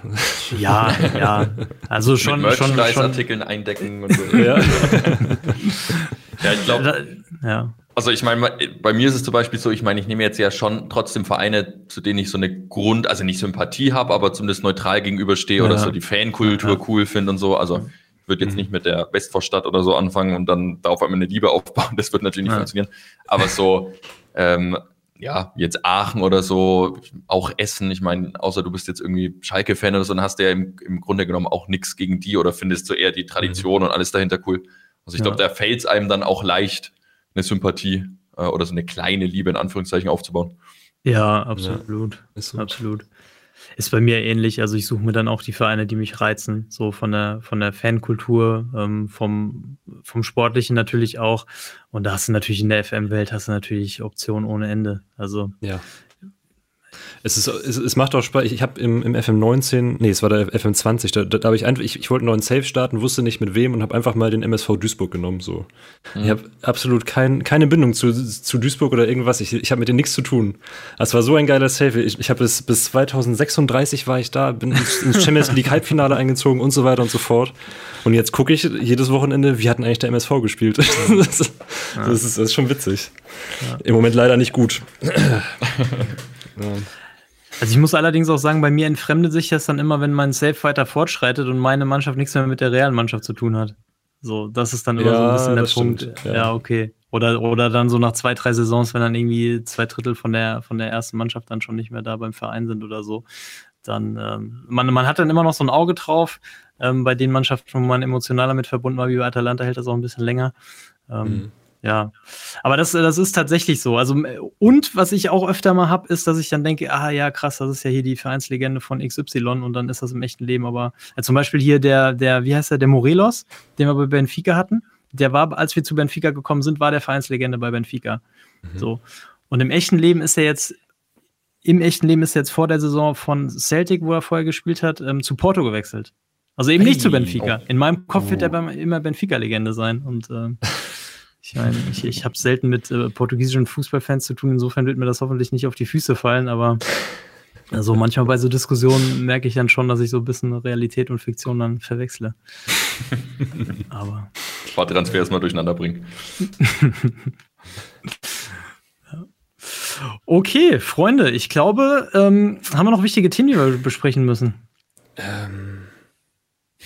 Ja, ja. Also schon. Mit schon, schon Artikeln eindecken und so. ja. ja, ich glaube. Ja. Also ich meine, bei mir ist es zum Beispiel so, ich meine, ich nehme jetzt ja schon trotzdem Vereine, zu denen ich so eine Grund, also nicht Sympathie habe, aber zumindest neutral gegenüberstehe ja. oder so die Fankultur ja. cool finde und so. Also ich würde jetzt mhm. nicht mit der Westvorstadt oder so anfangen und dann darauf einmal eine Liebe aufbauen. Das wird natürlich nicht funktionieren. Aber so ähm, ja, jetzt Aachen oder so, auch Essen. Ich meine, außer du bist jetzt irgendwie Schalke-Fan oder so, dann hast du ja im, im Grunde genommen auch nichts gegen die oder findest du eher die Tradition mhm. und alles dahinter cool. Also ich ja. glaube, da fällt es einem dann auch leicht, eine Sympathie äh, oder so eine kleine Liebe in Anführungszeichen aufzubauen. Ja, absolut. Ja, so. Absolut. Ist bei mir ähnlich. Also ich suche mir dann auch die Vereine, die mich reizen, so von der von der Fankultur, ähm, vom vom Sportlichen natürlich auch. Und da hast du natürlich in der FM-Welt hast du natürlich Optionen ohne Ende. Also ja. Es, ist, es, es macht auch Spaß. Ich, ich habe im, im FM19, nee, es war der FM20, da, da, da habe ich einfach, ich, ich wollte einen neuen Safe starten, wusste nicht mit wem und habe einfach mal den MSV Duisburg genommen. So. Mhm. Ich habe absolut kein, keine Bindung zu, zu Duisburg oder irgendwas. Ich, ich habe mit denen nichts zu tun. Es war so ein geiler Safe. Ich, ich habe bis, bis 2036 war ich da, bin ins, ins Champions League Halbfinale eingezogen und so weiter und so fort. Und jetzt gucke ich jedes Wochenende, wie hat denn eigentlich der MSV gespielt? [LAUGHS] das, ist, das, ist, das ist schon witzig. Ja. Im Moment leider nicht gut. [LAUGHS] Also ich muss allerdings auch sagen, bei mir entfremdet sich das dann immer, wenn mein Safe weiter fortschreitet und meine Mannschaft nichts mehr mit der realen Mannschaft zu tun hat. So, das ist dann immer ja, so ein bisschen der Punkt. Stimmt, ja. ja. okay. Oder, oder dann so nach zwei, drei Saisons, wenn dann irgendwie zwei Drittel von der, von der ersten Mannschaft dann schon nicht mehr da beim Verein sind oder so. Dann, ähm, man, man hat dann immer noch so ein Auge drauf. Ähm, bei den Mannschaften, wo man emotionaler mit verbunden war, wie bei Atalanta, hält das auch ein bisschen länger. Ähm, mhm. Ja, aber das, das ist tatsächlich so. Also, und was ich auch öfter mal habe, ist, dass ich dann denke, ah ja, krass, das ist ja hier die Vereinslegende von XY und dann ist das im echten Leben. Aber ja, zum Beispiel hier der, der, wie heißt der, der Morelos, den wir bei Benfica hatten, der war, als wir zu Benfica gekommen sind, war der Vereinslegende bei Benfica. Mhm. So. Und im echten Leben ist er jetzt, im echten Leben ist er jetzt vor der Saison von Celtic, wo er vorher gespielt hat, ähm, zu Porto gewechselt. Also eben hey. nicht zu Benfica. Oh. In meinem Kopf wird er oh. immer Benfica-Legende sein. Und ähm, [LAUGHS] Ich meine, ich, ich habe selten mit äh, portugiesischen Fußballfans zu tun, insofern wird mir das hoffentlich nicht auf die Füße fallen, aber also manchmal bei so Diskussionen merke ich dann schon, dass ich so ein bisschen Realität und Fiktion dann verwechsle. [LAUGHS] aber. Sporttransfer erstmal durcheinander bringen. [LAUGHS] Okay, Freunde, ich glaube, ähm, haben wir noch wichtige Themen, die wir besprechen müssen? Ähm,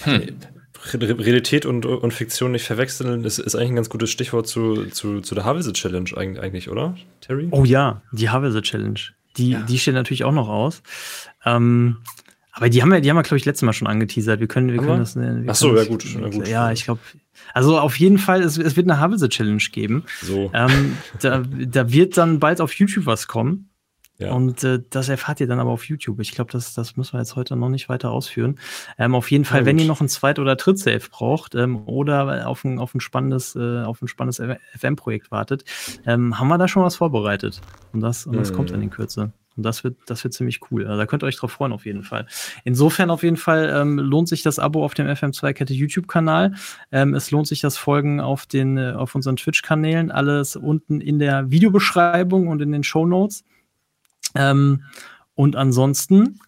hm. Realität und, und Fiktion nicht verwechseln, ist, ist eigentlich ein ganz gutes Stichwort zu, zu, zu der Havelse Challenge eigentlich, oder, Terry? Oh ja, die Havelse Challenge. Die, ja. die steht natürlich auch noch aus. Ähm, aber die haben wir, die haben wir, glaube ich, letztes Mal schon angeteasert. Wir können, wir können das. Wir Ach so, ja gut, ja gut. Ja, ich glaube. Also auf jeden Fall, es, es wird eine Havelse Challenge geben. So. Ähm, da, da wird dann bald auf YouTube was kommen. Ja. Und äh, das erfahrt ihr dann aber auf YouTube. Ich glaube, das, das müssen wir jetzt heute noch nicht weiter ausführen. Ähm, auf jeden Fall, wenn ihr noch ein Zweit- oder Dritt-Safe braucht ähm, oder auf ein, auf ein spannendes, äh, auf ein spannendes FM-Projekt wartet, ähm, haben wir da schon was vorbereitet. Und das, und das mhm. kommt dann in Kürze. Und das wird, das wird ziemlich cool. Also da könnt ihr euch drauf freuen, auf jeden Fall. Insofern auf jeden Fall ähm, lohnt sich das Abo auf dem FM2-Kette YouTube-Kanal. Ähm, es lohnt sich das Folgen auf den, äh, auf unseren Twitch-Kanälen. Alles unten in der Videobeschreibung und in den Show Notes. Ähm, und ansonsten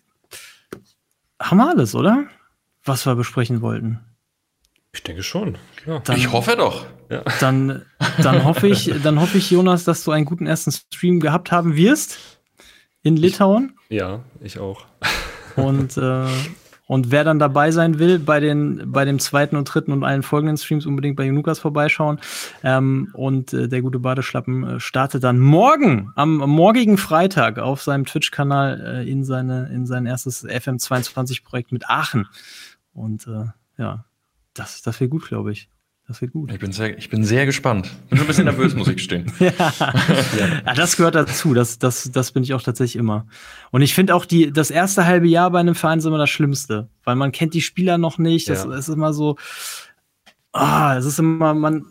haben wir alles, oder? Was wir besprechen wollten. Ich denke schon. Ja. Dann, ich hoffe doch. Ja. Dann, dann, hoffe ich, dann hoffe ich, Jonas, dass du einen guten ersten Stream gehabt haben wirst in Litauen. Ich, ja, ich auch. Und äh, [LAUGHS] und wer dann dabei sein will bei, den, bei dem zweiten und dritten und allen folgenden Streams, unbedingt bei Junukas vorbeischauen. Ähm, und äh, der gute Badeschlappen äh, startet dann morgen, am, morgigen Freitag, auf seinem Twitch-Kanal äh, in, seine, in sein erstes FM22-Projekt mit Aachen. Und äh, ja, das, das wäre gut, glaube ich. Das wird gut. Ich bin sehr, ich bin sehr gespannt. Bin schon ein bisschen nervös, muss ich gestehen. [LAUGHS] ja. ja. das gehört dazu. Das, das, das bin ich auch tatsächlich immer. Und ich finde auch die, das erste halbe Jahr bei einem Verein ist immer das Schlimmste, weil man kennt die Spieler noch nicht. Das, ja. ist immer so, ah, es ist immer, man,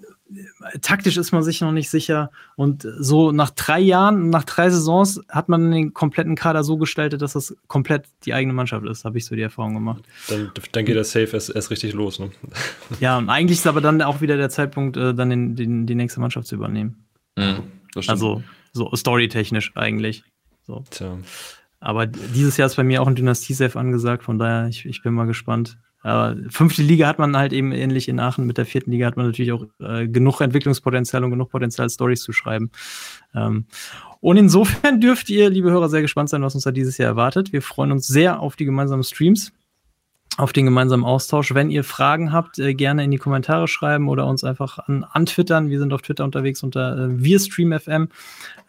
taktisch ist man sich noch nicht sicher. Und so nach drei Jahren, nach drei Saisons hat man den kompletten Kader so gestaltet, dass das komplett die eigene Mannschaft ist, habe ich so die Erfahrung gemacht. Dann, dann geht das Safe erst, erst richtig los. Ne? [LAUGHS] Ja, und eigentlich ist aber dann auch wieder der Zeitpunkt, äh, dann den, den, die nächste Mannschaft zu übernehmen. Mhm, also so storytechnisch eigentlich. So. Tja. Aber dieses Jahr ist bei mir auch ein Dynastie-Safe angesagt, von daher, ich, ich bin mal gespannt. Aber fünfte Liga hat man halt eben ähnlich in Aachen. Mit der vierten Liga hat man natürlich auch äh, genug Entwicklungspotenzial und genug Potenzial, Stories zu schreiben. Ähm, und insofern [LAUGHS] dürft ihr, liebe Hörer, sehr gespannt sein, was uns da dieses Jahr erwartet. Wir freuen uns sehr auf die gemeinsamen Streams auf den gemeinsamen Austausch. Wenn ihr Fragen habt, äh, gerne in die Kommentare schreiben oder uns einfach an, antwittern. Wir sind auf Twitter unterwegs unter äh, WirStreamFM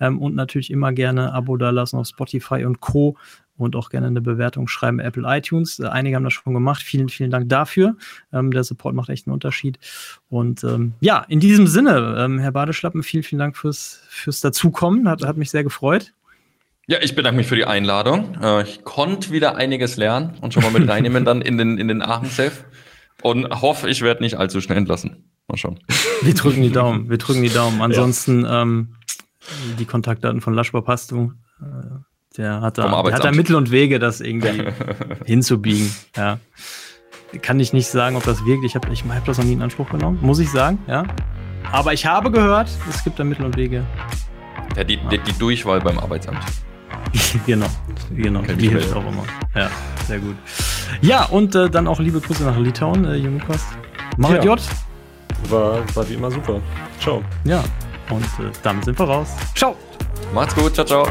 ähm, und natürlich immer gerne Abo da lassen auf Spotify und Co. Und auch gerne eine Bewertung schreiben Apple iTunes. Äh, einige haben das schon gemacht. Vielen, vielen Dank dafür. Ähm, der Support macht echt einen Unterschied. Und ähm, ja, in diesem Sinne, ähm, Herr Badeschlappen, vielen, vielen Dank fürs, fürs Dazukommen. Hat, hat mich sehr gefreut. Ja, ich bedanke mich für die Einladung. Äh, ich konnte wieder einiges lernen und schon mal mit reinnehmen dann in den, in den Aachen-Safe und hoffe, ich werde nicht allzu schnell entlassen. Mal schauen. Wir drücken die Daumen, wir drücken die Daumen. [LAUGHS] Ansonsten ja. ähm, die Kontaktdaten von Laschbar passt du. Äh, der hat da, der hat da Mittel und Wege, das irgendwie [LAUGHS] hinzubiegen. Ja. Kann ich nicht sagen, ob das wirklich, ich habe ich hab das noch nie in Anspruch genommen, muss ich sagen, ja. Aber ich habe gehört, es gibt da Mittel und Wege. Ja, die, die, die Durchwahl beim Arbeitsamt. [LAUGHS] genau, genau. Die hilft auch immer. Ja, sehr gut. Ja, und äh, dann auch liebe Grüße nach Litauen, äh, Junukas. Marit ja. J. War, war wie immer super. Ciao. Ja, und äh, damit sind wir raus. Ciao. Macht's gut. Ciao, ciao.